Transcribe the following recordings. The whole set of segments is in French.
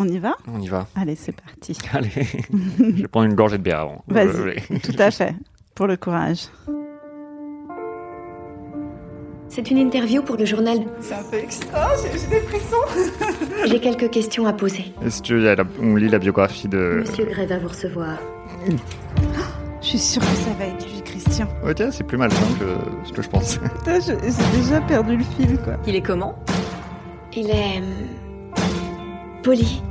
On y va? On y va. Allez, c'est parti. Allez, je vais prendre une gorgée de bière avant. Vas-y, Euh, tout à fait. Pour le courage. C'est une interview pour le journal. C'est un peu extra, j'ai des frissons. J'ai quelques questions à poser. Est-ce qu'on lit la biographie de... Monsieur Gray va vous recevoir. Je suis sûre que ça va être lui, Christian. Ok, c'est plus mal que ce que je pensais. Putain, je- j'ai déjà perdu le fil, quoi. Il est comment? Il est. hum, poli.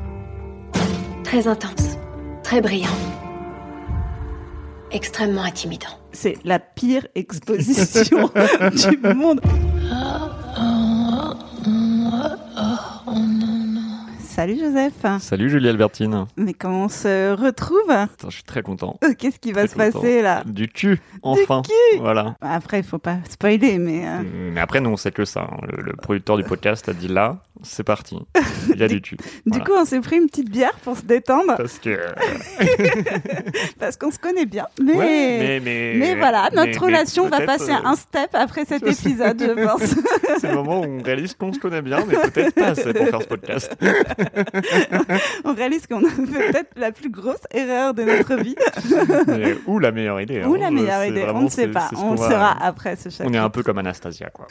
Très intense. Très brillant. Extrêmement intimidant. C'est la pire exposition du monde. Salut Joseph. Salut Julie Albertine. Mais comment on se retrouve? Attends, je suis très content. Euh, Qu'est-ce qui va se content. passer là? Du cul, enfin. cul. Voilà. Après, il faut pas spoiler, mais euh, Mais après, nous, on sait que ça. hein. Le, le producteur du podcast a dit là, c'est parti. Il y a du du Voilà. coup, on s'est pris une petite bière pour se détendre Parce que. euh, parce qu'on se connaît bien. Mais ouais, mais, mais, mais voilà, notre mais- relation va passer euh, un step après cet épisode, je pense. C'est le moment où on réalise qu'on se connaît bien, mais peut-être pas assez pour faire ce podcast. on réalise qu'on a fait peut-être la plus grosse erreur de notre vie. Mais, ou la meilleure idée. Ou hein. la meilleure C'est idée, vraiment- on ne sait pas. On le saura après ce chapitre. On est un peu comme Anastasia, quoi.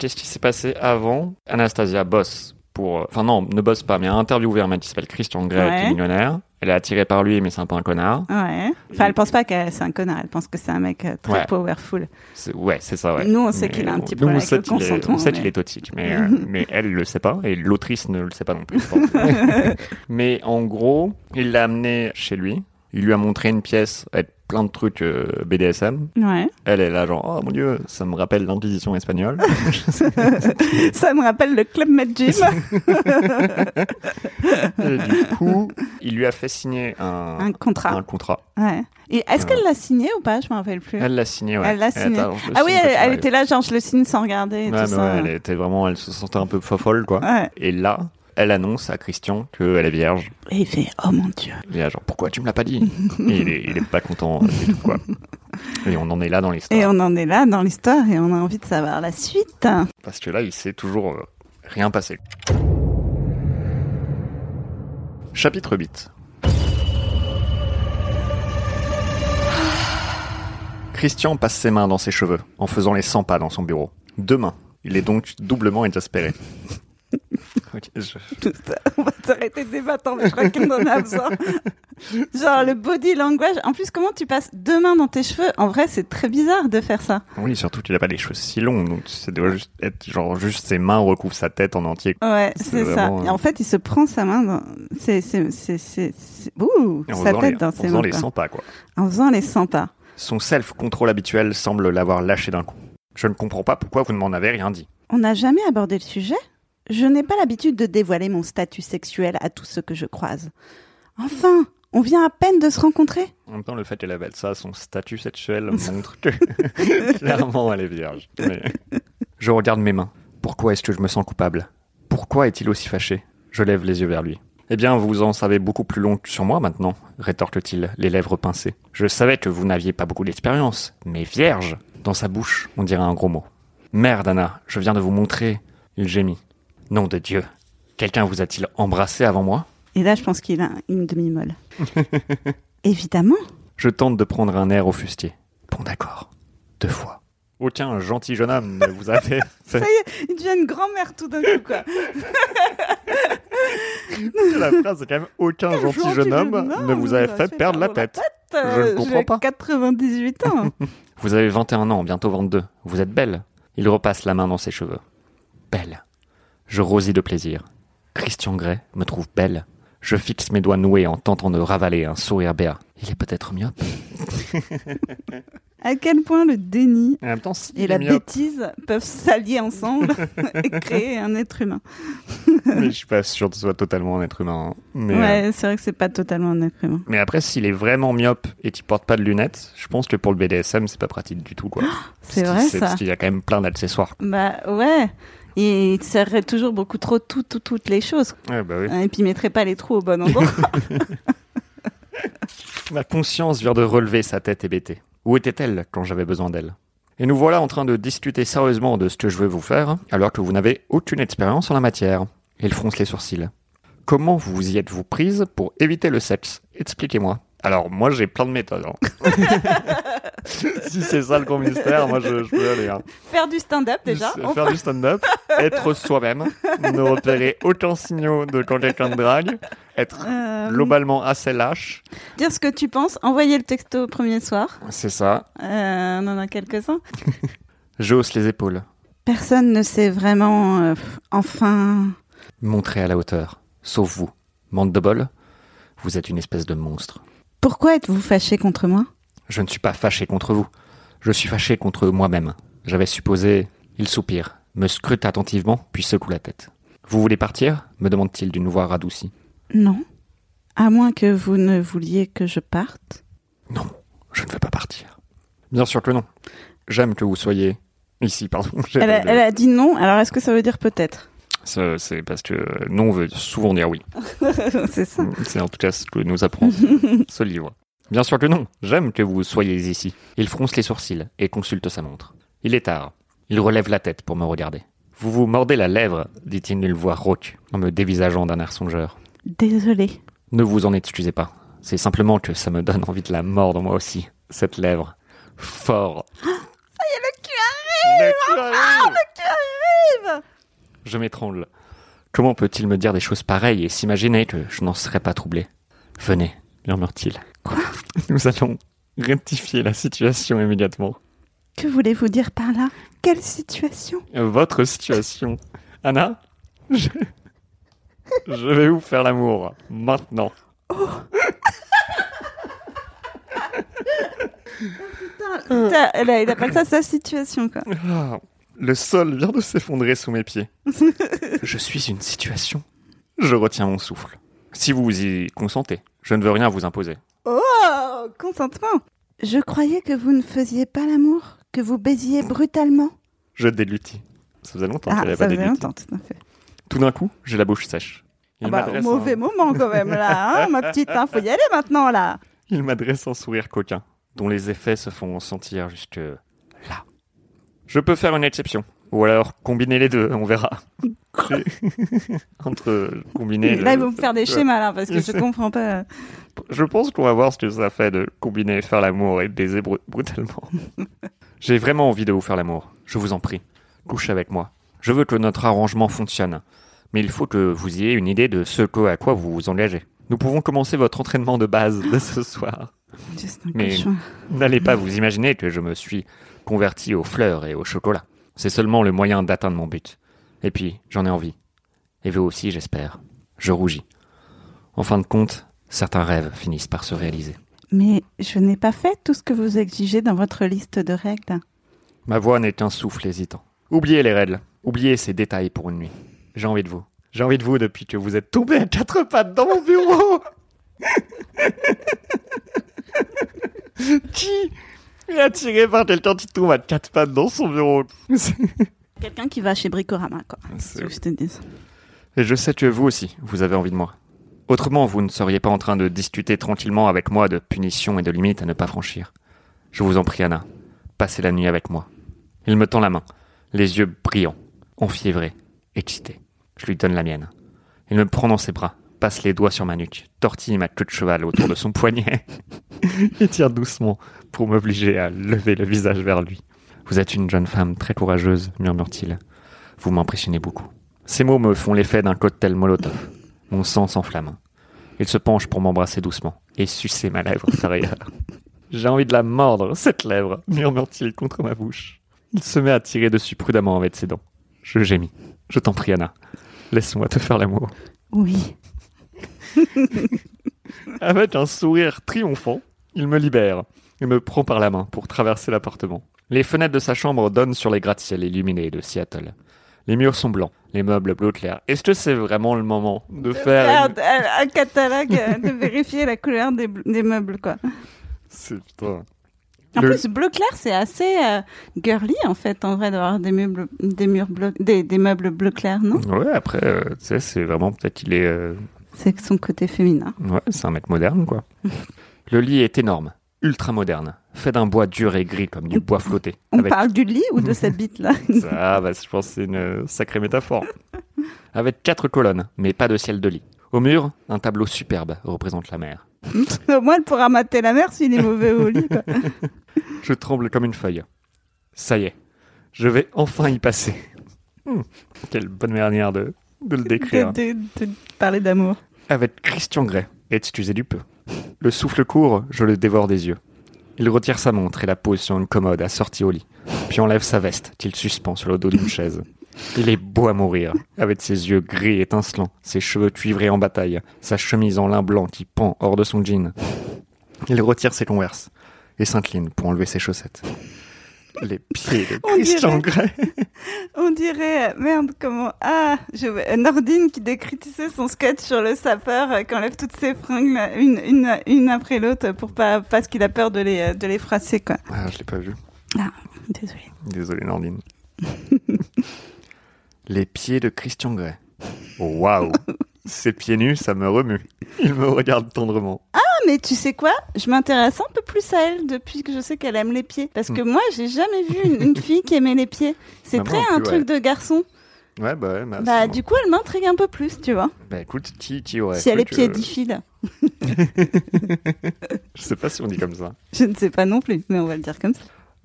Qu'est-ce qui s'est passé avant Anastasia bosse pour. Enfin, non, ne bosse pas, mais a interviewé un mec qui s'appelle Christian Grey, qui Ouais. est millionnaire. Elle est attirée par lui, mais c'est un peu un connard. Ouais. Enfin, elle pense pas que c'est un connard. Elle pense que c'est un mec euh, très Ouais. powerful. Ouais, c'est ça, ouais. Nous, on sait qu'il a un petit problème avec le consentement, On sait mais- qu'il est toxique, mais, euh, mais elle le sait pas, et l'autrice ne le sait pas non plus. mais en gros, il l'a amené chez lui. Il lui a montré une pièce avec plein de trucs euh, BDSM. Ouais. Elle est là, genre, oh mon dieu, ça me rappelle l'Inquisition espagnole. Ça me rappelle le Club Med Gym. Et du coup, il lui a fait signer un, un contrat. un contrat. Ouais. Et est-ce qu'elle l'a signé ou pas? Je me rappelle plus. Elle l'a signé, ouais. Elle l'a signé. attends, je le Ah oui, elle, elle était là, genre je le signe sans regarder et Ouais, tout mais ça. ouais, elle était vraiment, elle se sentait un peu fofolle, quoi. Et là, elle annonce à Christian qu'elle est vierge. Et il fait Oh mon dieu. Il est là, genre, pourquoi tu me l'as pas dit? Et il est, il est pas content du tout, quoi. Et on en est là dans l'histoire. Et on en est là dans l'histoire et on a envie de savoir la suite. Parce que là, il s'est toujours euh, rien passé. Chapitre 8. Christian passe ses mains dans ses cheveux, en faisant les 100 pas dans son bureau. Deux mains. Il est donc doublement exaspéré. Ok, je- Tout ça. On va s'arrêter de débattre, mais je crois qu'on en a besoin. Genre le body language. En plus, comment tu passes deux mains dans tes cheveux? En vrai, c'est très bizarre de faire ça. Oui, surtout qu'il a pas les cheveux si longs, donc ça doit juste être genre juste ses mains recouvrent sa tête en entier. Ouais, C'est ça. vraiment, Et en fait, il se prend sa main dans. C'est. Ouh en Sa faisant tête les, dans en ses faisant mains. les quoi. 100 pas, quoi. En faisant les 100 pas. Son self-control habituel semble l'avoir lâché d'un coup. Je ne comprends pas pourquoi vous ne m'en avez rien dit. On n'a jamais abordé le sujet Je n'ai pas l'habitude de dévoiler mon statut sexuel à tous ceux que je croise. Enfin, on vient à peine de se rencontrer. En même temps, le fait qu'elle appelle ça son statut sexuel montre que clairement elle est vierge. Mais- Je regarde mes mains. Pourquoi est-ce que je me sens coupable? Pourquoi est-il aussi fâché? Je lève les yeux vers lui. Eh bien, vous en savez beaucoup plus long sur moi maintenant, rétorque-t-il, les lèvres pincées. Je savais que vous n'aviez pas beaucoup d'expérience, mais vierge Dans sa bouche, on dirait un gros mot. Merde, Anna, je viens de vous montrer. Il gémit. Nom de Dieu. Quelqu'un vous a-t-il embrassé avant moi? Et là, je pense qu'il a une demi-molle. Évidemment. Je tente de prendre un air au fustier. Bon d'accord. Deux fois. Aucun gentil jeune homme ne vous a fait... Ça y est, il devient une grand-mère tout d'un coup, quoi. La phrase est quand même aucun gentil, jeune homme ne vous a fait perdre la tête. Je ne comprends pas. 98 ans. Vous avez 21 ans, bientôt 22. Vous êtes belle. Il repasse la main dans ses cheveux. Belle. Je rosis de plaisir. Christian Grey me trouve belle. Je fixe mes doigts noués en tentant de ravaler un sourire béat. Il est peut-être myope. à quel point le déni En même temps, s'il et la myope, bêtise peuvent s'allier ensemble et créer un être humain. mais je suis pas sûr que ce soit totalement un être humain. hein. Mais, euh, c'est vrai que c'est pas totalement un être humain. Mais après, s'il est vraiment myope et qu'il porte pas de lunettes, je pense que pour le BDSM, c'est pas pratique du tout, quoi. C'est vrai, ça. Parce qu'il y a quand même plein d'accessoires. Bah ouais. Il serrerait toujours beaucoup trop tout, tout- toutes les choses. Ouais, bah oui. Et puis il mettrait pas les trous au bon endroit. Ma conscience vient de relever sa tête hébétée. Où était-elle quand j'avais besoin d'elle? Et nous voilà en train de discuter sérieusement de ce que je veux vous faire, alors que vous n'avez aucune expérience en la matière. Il fronce les sourcils. Comment vous y êtes-vous prise pour éviter le sexe? Expliquez-moi. Alors, moi, j'ai plein de méthodes. hein. si c'est ça le grand mystère, moi, je, je peux aller. hein. Faire du stand-up déjà. Faire du stand-up, être soi-même, ne repérer aucun signaux de quand quelqu'un drague, être Euh, globalement assez lâche. Dire ce que tu penses, envoyer le texto au premier soir. C'est ça. Euh, on en a quelques-uns. Je hausse les épaules. Personne ne sait vraiment. euh, enfin. Montrez à la hauteur. Sauf vous. Mande de bol, vous êtes une espèce de monstre. Pourquoi êtes-vous fâché contre moi? Je ne suis pas fâché contre vous. Je suis fâché contre moi-même. J'avais supposé. Il soupire, me scrute attentivement, puis secoue la tête. Vous voulez partir? me demande-t-il d'une voix radoucie. Non. À moins que vous ne vouliez que je parte. Non, je ne veux pas partir. Bien sûr que non. J'aime que vous soyez. Ici, pardon. Elle a, elle a dit non, alors est-ce que ça veut dire peut-être? C'est parce que euh, non veut souvent dire oui. C'est ça. C'est en tout cas ce que nous apprend ce livre. Bien sûr que non. J'aime que vous soyez ici. Il fronce les sourcils et consulte sa montre. Il est tard. Il relève la tête pour me regarder. Vous vous mordez la lèvre, dit-il d'une voix rauque, en me dévisageant d'un air songeur. Désolée. Ne vous en excusez pas. C'est simplement que ça me donne envie de la mordre moi aussi. Cette lèvre. Fort. Ça y est, le cul arrive Le cul arrive Je m'étrangle. Comment peut-il me dire des choses pareilles et s'imaginer que je n'en serais pas troublé? Venez, murmure-t-il. Quoi? Nous allons rectifier la situation immédiatement. Que voulez-vous dire par là? Quelle situation? Votre situation. Anna je... je vais vous faire l'amour. Maintenant. Putain, elle a- il appelle ça sa situation, quoi. Le sol vient de s'effondrer sous mes pieds. je suis une situation. Je retiens mon souffle. Si vous y consentez, je ne veux rien vous imposer. Oh, consentement. Je croyais que vous ne faisiez pas l'amour, que vous baisiez brutalement. Je délutis. Ça faisait longtemps Ah, qu'elle pas déluti. longtemps, tout à fait. Tout d'un coup, j'ai la bouche sèche. Il Ah bah, m'adresse mauvais un- moment quand même là, hein, ma petite. Hein, faut y aller maintenant là. Il m'adresse un sourire coquin, dont les effets se font sentir jusque là. Je peux faire une exception. Ou alors combiner les deux, on verra. Entre combiner. Là, ils vont me faire des schémas là parce que je comprends pas. Je pense qu'on va voir ce que ça fait de combiner faire l'amour et baiser bru- brutalement. J'ai vraiment envie de vous faire l'amour. Je vous en prie. Couchez avec moi. Je veux que notre arrangement fonctionne. Mais il faut que vous ayez une idée de ce à quoi vous vous engagez. Nous pouvons commencer votre entraînement de base de ce soir. Juste un Mais-. N'allez pas vous imaginer que je me suis converti aux fleurs et au chocolat. C'est seulement le moyen d'atteindre mon but. Et puis, j'en ai envie. Et vous aussi, j'espère. Je rougis. En fin de compte, certains rêves finissent par se réaliser. Mais je n'ai pas fait tout ce que vous exigez dans votre liste de règles. Ma voix n'est qu'un souffle hésitant. Oubliez les règles. Oubliez ces détails pour une nuit. J'ai envie de vous. J'ai envie de vous depuis que vous êtes tombé à quatre pattes dans mon bureau. qui? Est attiré par quelqu'un qui tombe à quatre pattes dans son bureau Quelqu'un qui va chez Bricorama, quoi. C'est- C'est ce que je te dis. Et je sais que vous aussi, vous avez envie de moi. Autrement, vous ne seriez pas en train de discuter tranquillement avec moi de punitions et de limites à ne pas franchir. Je vous en prie, Anna, passez la nuit avec moi. Il me tend la main, les yeux brillants, enfiévrés, excités. Je lui donne la mienne. Il me prend dans ses bras, passe les doigts sur ma nuque, tortille ma queue de cheval autour de son poignet et tire doucement pour m'obliger à lever le visage vers lui. Vous êtes une jeune femme très courageuse, murmure-t-il. Vous m'impressionnez beaucoup. Ces mots me font l'effet d'un cocktail molotov. Mon sang s'enflamme. Il se penche pour m'embrasser doucement et sucer ma lèvre. J'ai envie de la mordre, cette lèvre, murmure-t-il contre ma bouche. Il se met à tirer dessus prudemment avec ses dents. Je gémis. Je t'en prie, Anna. Laisse-moi te faire l'amour. Oui. Avec un sourire triomphant, il me libère et me prend par la main pour traverser l'appartement. Les fenêtres de sa chambre donnent sur les gratte-ciel illuminés de Seattle. Les murs sont blancs, les meubles bleu clair. Est-ce que c'est vraiment le moment de faire... un, un catalogue, euh, de vérifier la couleur des, bl- des meubles, quoi? C'est putain. En Le- plus, bleu clair, c'est assez euh, girly, en fait, en vrai, d'avoir des meubles, des murs bleus, des, des meubles bleu clair, non? Ouais, après, euh, tu sais, c'est vraiment peut-être qu'il est... euh, C'est son côté féminin. Ouais, c'est un mec moderne, quoi. le lit est énorme, ultra moderne, fait d'un bois dur et gris comme du bois flotté. On avec- parle du lit ou de cette bite-là? Ah, bah, je pense que c'est une euh, sacrée métaphore. avec quatre colonnes, mais pas de ciel de lit. Au mur, un tableau superbe représente la mer. Au moins, elle pourra mater la mer s'il est mauvais au lit. Quoi. Je tremble comme une feuille. Ça y est, je vais enfin y passer. Hmm, quelle bonne manière de, de le décrire. De, de- de parler d'amour. Avec Christian Grey, excusez du peu. Le souffle court, je le dévore des yeux. Il retire sa montre et la pose sur une commode assortie au lit, puis enlève sa veste qu'il suspend sur le dos d'une chaise. Il est beau à mourir, avec ses yeux gris étincelants, ses cheveux cuivrés en bataille, sa chemise en lin blanc qui pend hors de son jean. Il retire ses converses et s'incline pour enlever ses chaussettes. Les pieds de Christian Grey. On dirait, merde, comment. Ah, je... Nordine qui décrit, tu sais, son sketch sur le sapeur euh, qui enlève toutes ses fringues, là, une, une, une après l'autre, pour pas, parce qu'il a peur de les, euh, de les froisser, quoi. Ah, je l'ai pas vu. Désolé. Désolé, Nordine. Les pieds de Christian Grey. Waouh Ses pieds nus, ça me remue. Il me regarde tendrement. Ah, mais tu sais quoi? Je m'intéresse un peu plus à elle depuis que je sais qu'elle aime les pieds. Parce que moi, j'ai jamais vu une, une fille qui aimait les pieds. C'est très un plus, truc de garçon. Ouais, bah ouais, bah, Bah, du coup, elle m'intrigue un peu plus, tu vois. Bah écoute, qui, qui aurait si elle est pieds diffiles. Je sais pas si on dit comme ça. Je ne sais pas non plus, mais on va le dire comme ça.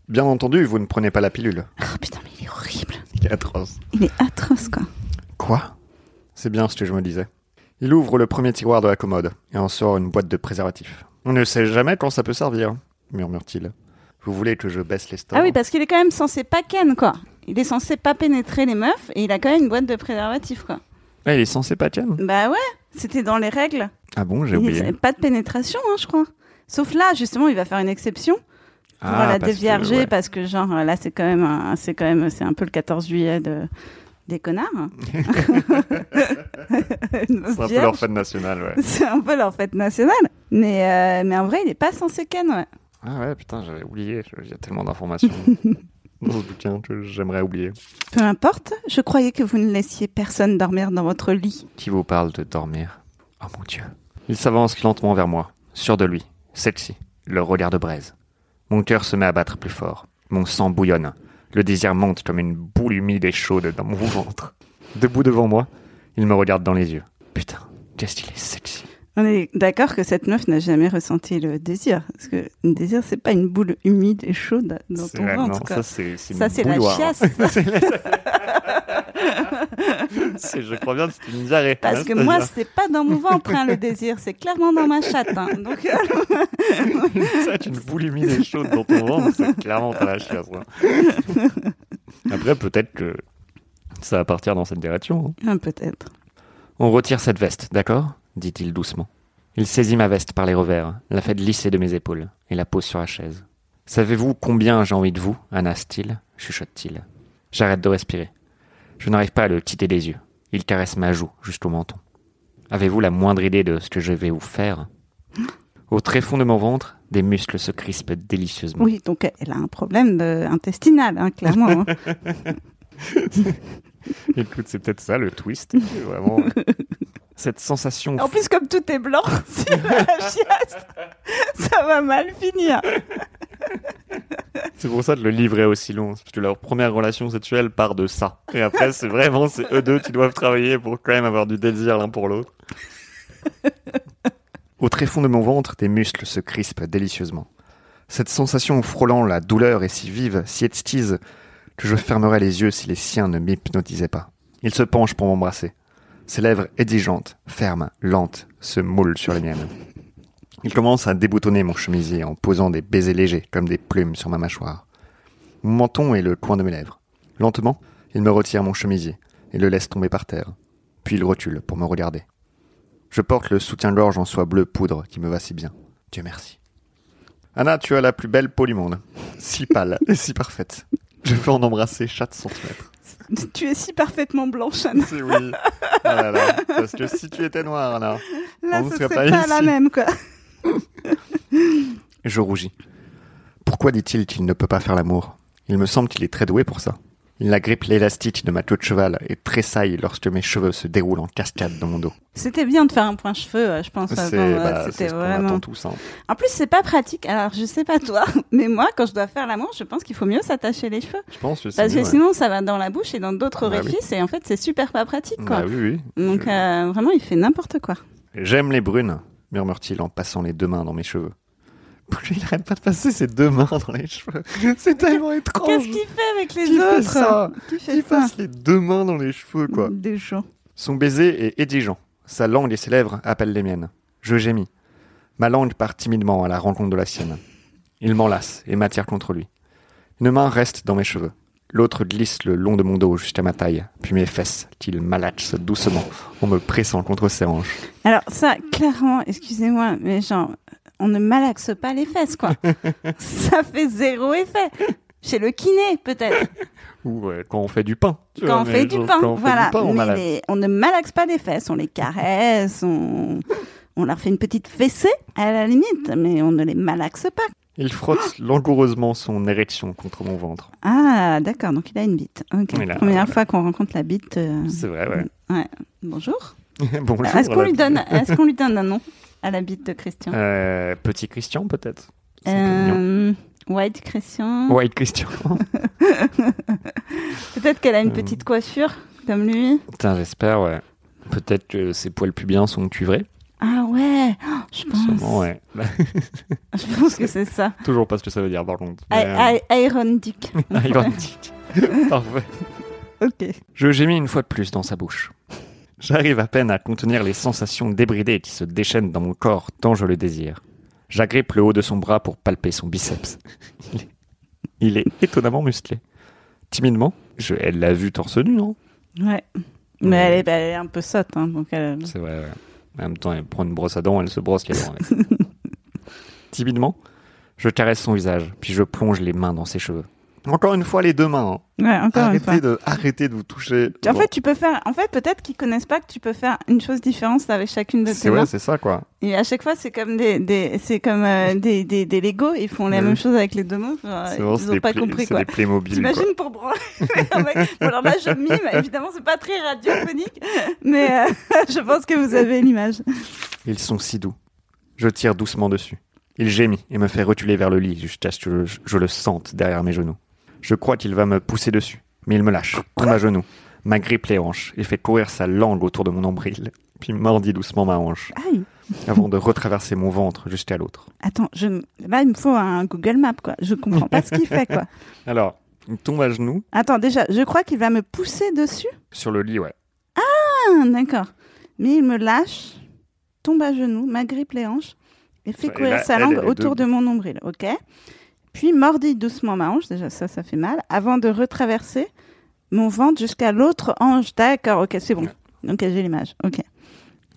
Bien entendu, vous ne prenez pas la pilule. Oh putain, mais il est horrible. Il est atroce. Il est atroce, quoi. Quoi? C'est bien ce que je me disais. Il ouvre le premier tiroir de la commode et en sort une boîte de préservatifs. On ne sait jamais quand ça peut servir, murmure-t-il. Vous voulez que je baisse les stores? Ah oui, parce qu'il est quand même censé pas ken, quoi. Il est censé pas pénétrer les meufs et il a quand même une boîte de préservatifs, quoi. Ah, il est censé pas ken? Bah ouais, c'était dans les règles. Ah bon, j'ai Il- oublié. Pas de pénétration, hein, je crois. Sauf là, justement, il va faire une exception pour Ah, la parce que, dévierger ouais. parce que genre là, c'est quand même, c'est quand même, c'est un peu le 14 juillet de des connards. C'est un peu leur fête nationale, ouais. C'est un peu leur fête nationale. Mais, euh, mais en vrai, il est pas censé ken, ouais. Ah ouais, putain, j'avais oublié. Il y a tellement d'informations dans ce bouquin que j'aimerais oublier. Peu importe, je croyais que vous ne laissiez personne dormir dans votre lit. Qui vous parle de dormir? Oh mon dieu. Il s'avance lentement vers moi, sûr de lui, sexy, le regard de braise. Mon cœur se met à battre plus fort. Mon sang bouillonne. Le désir monte comme une boule humide et chaude dans mon ventre. Debout devant moi, il me regarde dans les yeux. Putain, qu'est-ce qu'il est sexy. On est d'accord que cette meuf n'a jamais ressenti le désir. Parce que le désir, c'est pas une boule humide et chaude dans C'est- ton ventre. non, quoi. ça c'est c'est Ça, c'est la chiasse. C'est C'est- je crois bien que c'est une diarrhée. Parce hein, que moi, c'est pas dans mon ventre, hein, le désir. C'est clairement dans ma chatte. hein. Donc, euh, Ça, une boule humide et chaude dans ton ventre, c'est clairement t'as la chiasse. Après, peut-être que ça va partir dans cette direction. hein. ah, peut-être. On retire cette veste, d'accord? Dit-il doucement. Il saisit ma veste par les revers, la fait glisser de mes épaules et la pose sur la chaise. Savez-vous combien j'ai envie de vous, Anna-t-il chuchote-t-il. J'arrête de respirer. Je n'arrive pas à le quitter des yeux. Il caresse ma joue jusqu'au menton. Avez-vous la moindre idée de ce que je vais vous faire? Au tréfond de mon ventre, des muscles se crispent délicieusement. Oui, donc elle a un problème de- intestinal, hein, clairement. hein. Écoute, c'est peut-être ça le twist. Vraiment, euh, cette sensation. En plus, comme tout est blanc sur la chiasse, ça va mal finir. C'est pour ça que le livre est aussi long. Parce que leur première relation sexuelle part de ça. Et après, c'est vraiment c'est eux deux qui doivent travailler pour quand même avoir du désir l'un pour l'autre. Au tréfond de mon ventre, des muscles se crispent délicieusement. Cette sensation frôlant la douleur est si vive, si exquise, que je fermerais les yeux si les siens ne m'hypnotisaient pas. Il se penche pour m'embrasser. Ses lèvres exigeantes, fermes, lentes, se moulent sur les miennes. Il commence à déboutonner mon chemisier en posant des baisers légers comme des plumes sur ma mâchoire. Mon menton est le coin de mes lèvres. Lentement, il me retire mon chemisier et le laisse tomber par terre. Puis il recule pour me regarder. Je porte le soutien-gorge en soie bleue poudre qui me va si bien. Dieu merci. Anna, tu as la plus belle peau du monde. Si pâle et si parfaite. Je veux en embrasser chaque centimètre. Tu es si parfaitement blanche, Anna. C'est oui. Ah là là. Parce que si tu étais noire, Anna. Là, On ce serait serait pas pas la ici. même, quoi. Je rougis. Pourquoi dit-il qu'il ne peut pas faire l'amour? Il me semble qu'il est très doué pour ça. Il agrippe l'élastique de ma queue de cheval et tressaille lorsque mes cheveux se déroulent en cascade dans mon dos. C'était bien de faire un point cheveux, euh, je pense. C'est euh, bah, ce vraiment. tous. hein. En plus, c'est pas pratique. Alors, je sais pas toi, mais moi, quand je dois faire l'amour, je pense qu'il faut mieux s'attacher les cheveux. Je pense que Parce que ouais. sinon, ça va dans la bouche et dans d'autres Bah oui. orifices, et en fait, c'est super pas pratique, quoi. Bah oui, oui. Donc, Je- euh, vraiment, il fait n'importe quoi. J'aime les brunes, murmure-t-il en passant les deux mains dans mes cheveux. Plus il arrête pas de passer ses deux mains dans les cheveux. C'est tellement étrange. Qu'est-ce qu'il fait avec les Qui fait autres ça Qui fait Qui ça passe les deux mains dans les cheveux, quoi. Des gens. Son baiser est exigeant. Sa langue et ses lèvres appellent les miennes. Je gémis. Ma langue part timidement à la rencontre de la sienne. Il m'enlace et m'attire contre lui. Une main reste dans mes cheveux. L'autre glisse le long de mon dos jusqu'à ma taille, puis mes fesses, qu'il malaxe doucement en me pressant contre ses hanches. Alors, ça, clairement, excusez-moi, mais genre, on ne malaxe pas les fesses, quoi. ça fait zéro effet. Chez le kiné, peut-être. Ou euh, quand on fait du pain. Quand vois, on fait du pain, voilà. du pain, on Mais malaxe. les- on ne malaxe pas des fesses, on les caresse, on, on leur fait une petite fessée, à la limite, mais on ne les malaxe pas. Il frotte langoureusement son érection contre mon ventre. Ah, d'accord, donc il a une bite. Ok. Il a- Première fois qu'on rencontre la bite. euh, C'est vrai, ouais. ouais. Bonjour. Bonjour. Est-ce qu'on la- lui donne, est-ce qu'on lui donne un nom? À la bite de Christian Euh, petit Christian, peut-être. Euh, White Christian. White Christian. Peut-être qu'elle a une Euh. petite coiffure comme lui. Putain, j'espère, ouais. Peut-être que ses poils pubiens sont cuivrés. Ah ouais, oh, je Sûrement, pense. ouais. Je pense que c'est ça. Toujours pas ce que ça veut dire, par contre. Mais, I- I- Iron Dick. euh, ironique. Parfait. Ok. Je gémis une fois de plus dans sa bouche. J'arrive à peine à contenir les sensations débridées qui se déchaînent dans mon corps tant je le désire. J'agrippe le haut de son bras pour palper son biceps. Il est, il est étonnamment musclé. Timidement, je, elle l'a vu torse nu, non? Ouais. Mais elle est, elle est un peu sotte, hein, donc elle... C'est vrai, ouais. En même temps, elle prend une brosse à dents, elle se brosse les dents. avec. Timidement, je caresse son visage, puis je plonge les mains dans ses cheveux. Encore une fois, les deux mains. hein. Ouais, encore une fois. Arrêtez de, arrêtez de vous toucher. En Bon, fait, tu peux faire. En fait, peut-être qu'ils connaissent pas que tu peux faire une chose différente avec chacune de tes c'est mains. ouais, c'est ça, quoi. Et à chaque fois, c'est comme des, des c'est comme euh, des, des, des Lego. Ils font la Oui. même chose avec les deux mains. C'est ils c'est ont des pas compris c'est quoi. des Playmobil, quoi. T'imagines pour branler Bon, alors là, je mime. Évidemment, c'est pas très radiophonique, mais euh, je pense que vous avez l'image. Ils sont si doux. Je tire doucement dessus. Il gémit et me fait reculer vers le lit jusqu'à ce que je, je le sente derrière mes genoux. Je crois qu'il va me pousser dessus, mais il me lâche, tombe à genoux, m'agrippe les hanches et fait courir sa langue autour de mon nombril, puis mordit doucement ma hanche, Aïe. avant de retraverser mon ventre jusqu'à l'autre. Attends, je... là, il me faut un Google Map, quoi. Je comprends pas ce qu'il fait, quoi. Alors, il tombe à genoux Attends, déjà, je crois qu'il va me pousser dessus? sur le lit, ouais. Ah, d'accord. Mais il me lâche, tombe à genoux, m'agrippe les hanches et fait courir sa langue autour de debout. mon nombril. Ok? Puis mordit doucement ma hanche, déjà ça, ça fait mal, avant de retraverser mon ventre jusqu'à l'autre hanche. D'accord, ok, c'est bon. Ok, j'ai l'image. Ok.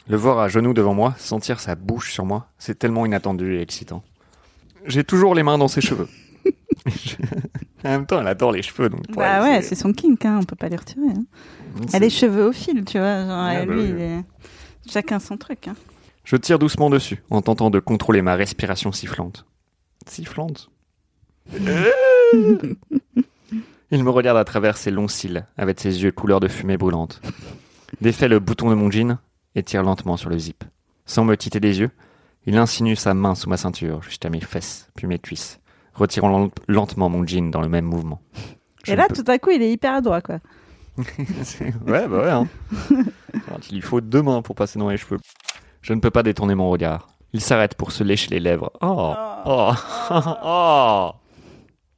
Le voir à genoux devant moi, sentir sa bouche sur moi, c'est tellement inattendu et excitant. J'ai toujours les mains dans ses cheveux. en même temps, elle adore les cheveux, donc. bah elle, ouais, c'est son kink, hein, on peut pas les retirer. hein. Elle est cheveux au fil, tu vois. Genre, Ah, bah lui, il est... chacun son truc. Hein. Je tire doucement dessus, en tentant de contrôler ma respiration sifflante. Sifflante? Il me regarde à travers ses longs cils, avec ses yeux couleur de fumée brûlante. Défait le bouton de mon jean et tire lentement sur le zip. Sans me quitter des yeux, il insinue sa main sous ma ceinture, jusqu'à mes fesses, puis mes cuisses, retirant len- lentement mon jean dans le même mouvement. Je Et là, peux- tout à coup, il est hyper adroit, quoi. Ouais, bah ouais. Hein. Alors, il lui faut deux mains pour passer dans les cheveux. Je ne peux pas détourner mon regard. Il s'arrête pour se lécher les lèvres. Oh, oh, oh, oh,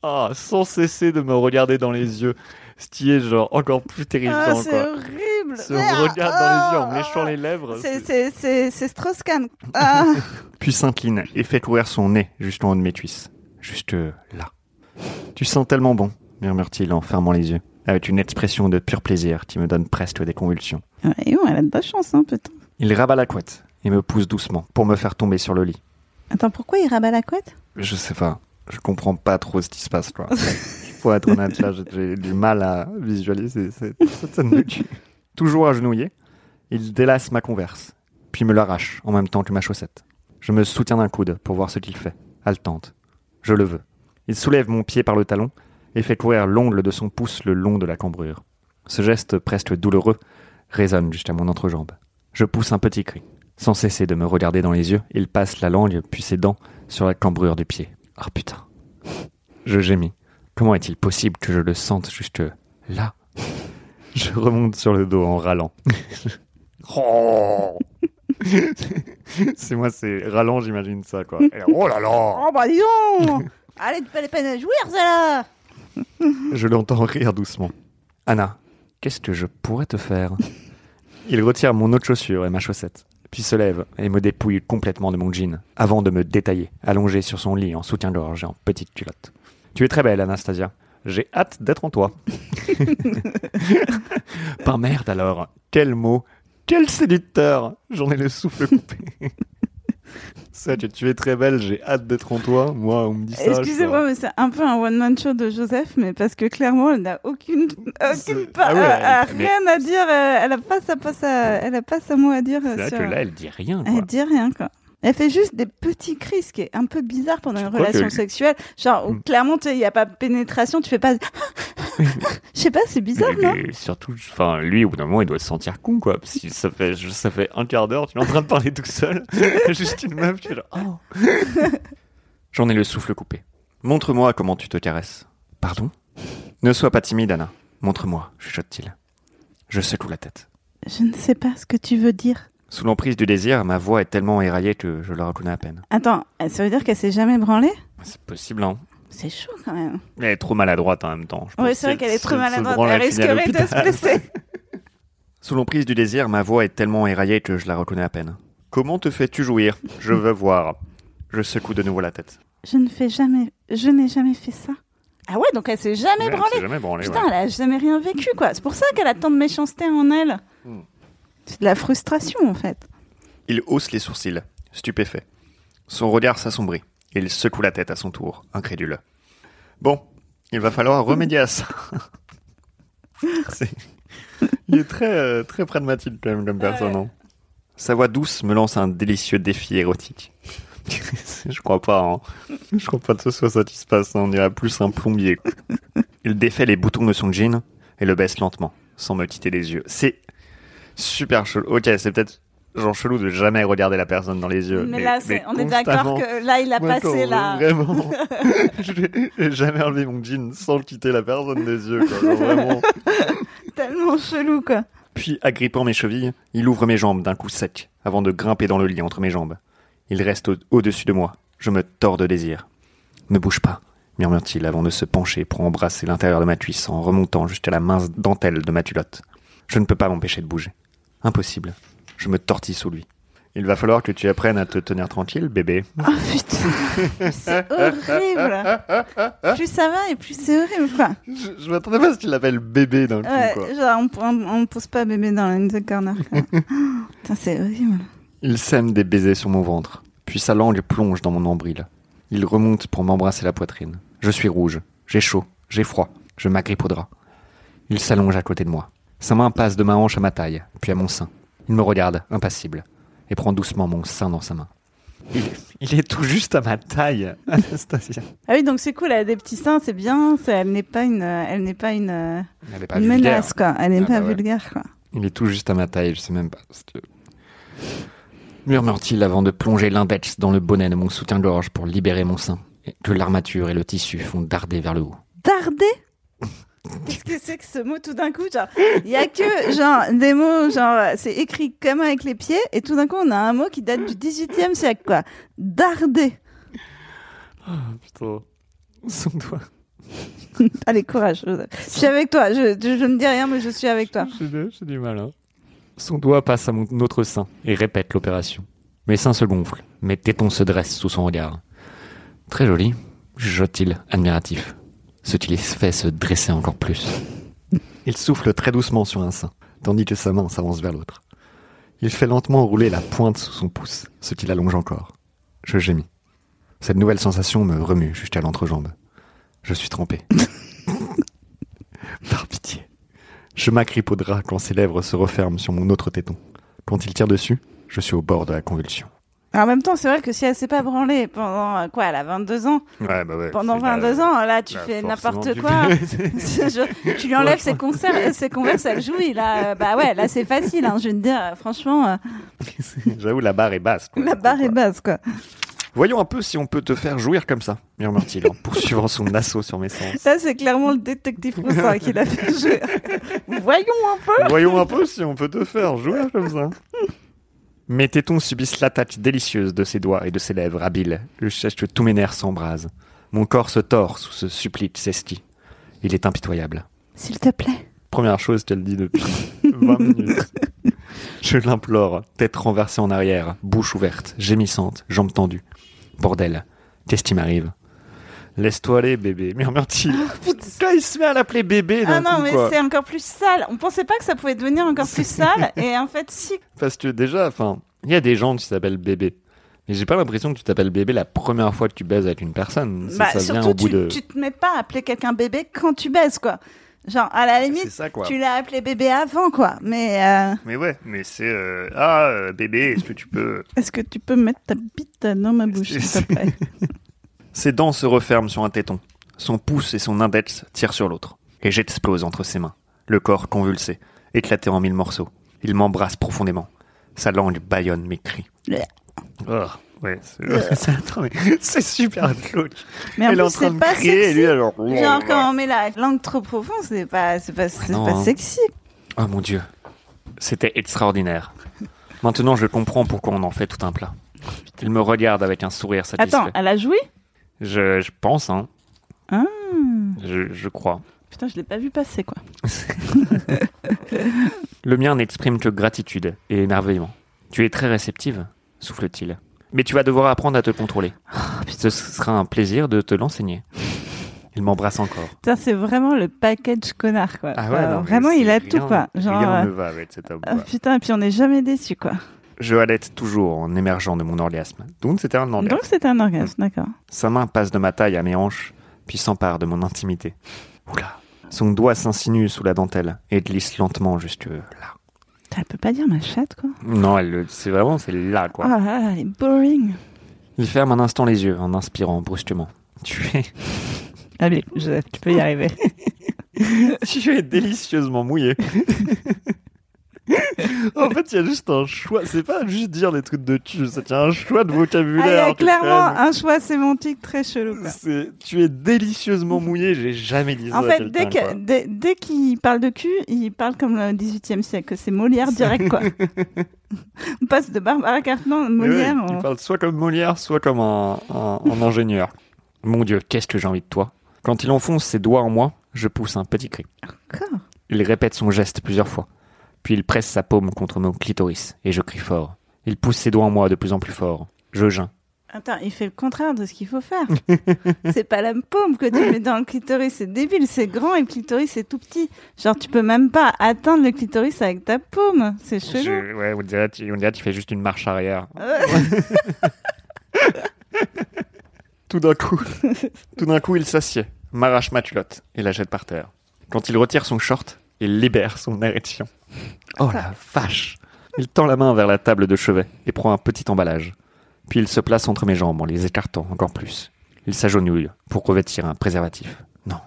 sans cesser de me regarder dans les yeux. Ce qui est genre encore plus terrifiant, Ah, c'est horrible. Se Merde. regarde dans les yeux en Ah, léchant les lèvres. C'est, c'est- c'est, c'est, c'est Strauss-Kahn. Ah. Puis s'incline et fait courir son nez juste en haut de mes cuisses. Juste là. Tu sens tellement bon, murmure-t-il en fermant les yeux, avec une expression de pur plaisir qui me donne presque des convulsions. Ouais, bon, elle a de la chance, hein, putain. Il rabat la couette et me pousse doucement pour me faire tomber sur le lit. Attends, pourquoi il rabat la couette? Je sais pas, je comprends pas trop ce qui se passe, quoi. Faut être honnête, là, j'ai- du mal à visualiser cette cette scène de cul. Toujours agenouillé, il délace ma converse, puis me l'arrache en même temps que ma chaussette. Je me soutiens d'un coude pour voir ce qu'il fait, haletante. Je le veux. Il soulève mon pied par le talon et fait courir l'ongle de son pouce le long de la cambrure. Ce geste presque douloureux résonne jusqu'à mon entrejambe. Je pousse un petit cri. Sans cesser de me regarder dans les yeux, il passe la langue puis ses dents sur la cambrure du pied. Ah putain. Je gémis. Comment est-il possible que je le sente jusque là? Je remonte sur le dos en râlant. Oh c'est moi, c'est râlant, j'imagine ça, quoi. Et, oh là là Oh bah dis donc Allez, tu pas les peines à jouir, ça là Je l'entends rire doucement. Anna, qu'est-ce que je pourrais te faire? Il retire mon autre chaussure et ma chaussette, puis se lève et me dépouille complètement de mon jean, avant de me détailler, allongé sur son lit en soutien-gorge et en petite culotte. Tu es très belle, Anastasia. J'ai hâte d'être en toi. Par merde alors, quel mot, quel séducteur J'en ai le souffle coupé. Ça, tu, tu es très belle, j'ai hâte d'être en toi. Moi, on me dit ça. Excusez-moi, mais c'est un peu un one-man show de Joseph, mais parce que clairement, elle n'a aucune, aucune Ah ouais, euh, mais- rien à dire. euh, elle a pas sa, pas sa- elle a pas sa mot à dire. C'est sur- que là, elle dit rien, quoi. Elle dit rien, quoi. Elle fait juste des petits cris, ce qui est un peu bizarre pendant une relation que- sexuelle. Genre, où Mm. clairement, il n'y a pas de pénétration, tu fais pas. Je sais pas, c'est bizarre, Mais- non mais surtout, enfin, lui, au bout d'un moment, il doit se sentir con, quoi. Parce que ça fait, ça fait un quart d'heure, tu es en train de parler tout seul. Juste une meuf, tu es là, oh. J'en ai le souffle coupé. Montre-moi comment tu te caresses. Pardon? Ne sois pas timide, Anna. Montre-moi, chuchote-t-il. Je secoue la tête. Je ne sais pas ce que tu veux dire. Sous l'emprise du désir, ma voix est tellement éraillée que je la reconnais à peine. Attends, ça veut dire qu'elle s'est jamais branlée C'est possible, hein C'est chaud quand même. Mais elle est trop maladroite en même temps. Oui, c'est vrai qu'elle est trop maladroite. Elle risquerait de se blesser. Sous l'emprise du désir, ma voix est tellement éraillée que je la reconnais à peine. Comment te fais-tu jouir? Je veux voir. Je secoue de nouveau la tête. Je ne fais jamais. Je n'ai jamais fait ça. Ah ouais, donc elle s'est jamais Ouais, elle branlée. s'est jamais branlée, Putain, ouais. elle a jamais rien vécu, quoi. C'est pour ça qu'elle a tant de méchanceté en elle. Hmm. C'est de la frustration, en fait. Il hausse les sourcils, stupéfait. Son regard s'assombrit. Il secoue la tête à son tour, incrédule. Bon, il va falloir remédier à ça. C'est- Il est très, euh, très pragmatique quand même comme personne. hein. Sa voix douce me lance un délicieux défi érotique. Je crois pas, hein. Je crois pas que ce soit ça qui se passe. hein. On dirait plus un plombier. Il défait les boutons de son jean et le baisse lentement, sans me quitter les yeux. C'est super chelou. Ok, c'est peut-être genre chelou de jamais regarder la personne dans les yeux. mais, là, on est d'accord que là, il a Moi, passé la. Vraiment. J'ai jamais enlevé mon jean sans quitter la personne des yeux. Quoi. Vraiment. Tellement chelou, quoi. Puis, agrippant mes chevilles, il ouvre mes jambes d'un coup sec, avant de grimper dans le lit entre mes jambes. Il reste au- au-dessus de moi. Je me tords de désir. Ne bouge pas, murmure-t-il avant de se pencher pour embrasser l'intérieur de ma cuisse en remontant jusqu'à la mince dentelle de ma culotte. Je ne peux pas m'empêcher de bouger. Impossible. Je me tortille sous lui. Il va falloir que tu apprennes à te tenir tranquille, bébé. Oh putain, c'est horrible. Plus ça va et plus c'est horrible, quoi. Je, je m'attendais pas à ce qu'il l'appelle bébé d'un coup, Ouais, quoi. genre, on, on pose pas bébé dans the corner. quoi. Putain, c'est horrible. Il sème des baisers sur mon ventre, puis sa langue plonge dans mon nombril. Il remonte pour m'embrasser la poitrine. Je suis rouge, j'ai chaud, j'ai froid, je m'agrippe au drap. Il s'allonge à côté de moi. Sa main passe de ma hanche à ma taille, puis à mon sein. Il me regarde, impassible, et prend doucement mon sein dans sa main. Il, il est tout juste à ma taille, Anastasia. Ah oui, donc c'est cool, elle a des petits seins, c'est bien. c'est- Elle n'est pas une, elle n'est pas une, Elle est pas une vulgaire. menace, quoi. Elle n'est Ah pas bah ouais. vulgaire, quoi. Il est tout juste à ma taille, je sais même pas. Murmure-t-il avant de plonger l'index dans le bonnet de mon soutien-gorge pour libérer mon sein, et que l'armature et le tissu font darder vers le haut. Darder? Qu'est-ce que c'est que ce mot tout d'un coup Genre, il y a que genre des mots genre c'est écrit comme avec les pieds et tout d'un coup on a un mot qui date du 18e siècle quoi. Darder. Putain. Son doigt. Allez courage. Je suis avec toi. Je, je, je ne dis rien mais je suis avec toi. J'ai du mal, hein. Son doigt passe à mon autre sein et répète l'opération. Mes seins se gonflent, mes tétons se dressent sous son regard. Très joli, chuchote-t-il, admiratif. Ce qui les fait se dresser encore plus. Il souffle très doucement sur un sein, tandis que sa main s'avance vers l'autre. Il fait lentement rouler la pointe sous son pouce, ce qui l'allonge encore. Je gémis. Cette nouvelle sensation me remue jusqu'à l'entrejambe. Je suis trempé. Par pitié. Je m'agrippe au drap quand ses lèvres se referment sur mon autre téton. Quand il tire dessus, je suis au bord de la convulsion. En même temps, c'est vrai que si elle s'est pas branlée pendant euh, quoi, elle a 22 ans. Ouais, bah ouais. Pendant c'est la- 22 ans, là, tu fais n'importe quoi. Je- tu lui enlèves ses concerts, ses converses, elle jouit. Là, euh, bah ouais, là c'est facile. Hein, je te dire, euh, franchement, euh, J'avoue, la barre est basse. quoi. la barre est basse, quoi. Voyons un peu si on peut te faire jouir comme ça, murmure-t-il en poursuivant son assaut sur mes sens. Ça, c'est clairement le détective Roussin qui l'a fait jouer. Voyons un peu. Voyons un peu si on peut te faire jouir comme ça. Mes tétons subissent l'attaque délicieuse de ses doigts et de ses lèvres habiles. Je cherche que tous mes nerfs s'embrasent. Mon corps se tord sous ce supplice cesti. Il est impitoyable. S'il te plaît. Première chose qu'elle dit depuis 20 minutes. Je l'implore, tête renversée en arrière, bouche ouverte, gémissante, jambes tendues. Bordel, qu'est-ce qui m'arrive? Laisse-toi aller, bébé, murmure-t-il. Putain, il se met à l'appeler bébé Ah non, coup, mais quoi. c'est encore plus sale. On pensait pas que ça pouvait devenir encore plus sale. Et en fait, si. Parce que déjà, enfin, il y a des gens qui s'appellent bébé. Mais j'ai pas l'impression que tu t'appelles bébé la première fois que tu baises avec une personne. Ça, Bah, ça vient surtout, au bout tu, de. tu te mets pas à appeler quelqu'un bébé quand tu baises, quoi. Genre, à la limite, ça, tu l'as appelé bébé avant, quoi. Mais euh, Mais ouais, mais c'est. euh, Ah, euh, bébé, est-ce que tu peux. est-ce que tu peux mettre ta bite dans ma bouche, s'il te plaît? Ses dents se referment sur un téton. Son pouce et son index tirent sur l'autre. Et j'explose entre ses mains. Le corps convulsé, éclaté en mille morceaux. Il m'embrasse profondément. Sa langue bâillonne mes cris. Oh, ouais, c'est super glauque. Mais en Elle est en plus, train de pas crier et sexy. lui alors. Genre, quand on met la langue trop profonde, c'est pas, c'est pas, c'est non, pas hein. sexy. Oh mon dieu, c'était extraordinaire. Maintenant, je comprends pourquoi on en fait tout un plat. Il me regarde avec un sourire satisfait. Attends, elle a joui Je, je pense, hein. Ah. Je, je crois. Putain, je l'ai pas vu passer, quoi. Le mien n'exprime que gratitude et émerveillement. Tu es très réceptive, souffle-t-il. Mais tu vas devoir apprendre à te contrôler. Ce sera un plaisir de te l'enseigner. Il m'embrasse encore. Putain, c'est vraiment le package connard, quoi. Ah Enfin, non, vraiment, il a rien- tout, quoi. Genre, Rien euh, ne va avec cet homme. ah, putain, et puis on n'est jamais déçu, quoi. Je halète toujours en émergeant de mon orgasme. Donc c'était un orgasme. Donc c'était un orgasme, d'accord. Sa main passe de ma taille à mes hanches, puis s'empare de mon intimité. Oula. Son doigt s'insinue sous la dentelle et glisse lentement jusque là. Elle peut pas dire ma chatte, quoi. Non, elle, c'est vraiment, c'est là, quoi. Oh là là, elle est boring. Il ferme un instant les yeux en inspirant brusquement. Tu es, Allez, je- tu peux y arriver. tu es délicieusement mouillé. en fait, il y a juste un choix. C'est pas juste dire des trucs de cul, c'est un choix de Ah, il y vocabulaire. a clairement un choix sémantique très chelou, Tu es délicieusement mouillé, j'ai jamais dit ça. En fait, dès qu'il parle de cul, il parle comme le 18e siècle. C'est Molière direct, quoi. on passe de Barbara Cartman à Molière. ouais, on- Il parle soit comme Molière, soit comme un, un- un ingénieur. Mon Dieu, qu'est-ce que j'ai envie de toi? Quand il enfonce ses doigts en moi, je pousse un petit cri. Encore? Il répète son geste plusieurs fois. Puis il presse sa paume contre mon clitoris et je crie fort. Il pousse ses doigts en moi de plus en plus fort. Je geins. Attends, il fait le contraire de ce qu'il faut faire. c'est pas la paume que tu mets dans le clitoris, c'est débile, c'est grand et le clitoris c'est tout petit. Genre tu peux même pas atteindre le clitoris avec ta paume, c'est chelou. Je- ouais, on dirait, on dirait qu'il fait juste une marche arrière. Ouais. Tout d'un coup, tout d'un coup, il s'assied, m'arrache ma culotte et la jette par terre. Quand il retire son short, il libère son érection. Oh la vache Il tend la main vers la table de chevet et prend un petit emballage. Puis il se place entre mes jambes en les écartant encore plus. Il s'agenouille pour revêtir un préservatif. Non.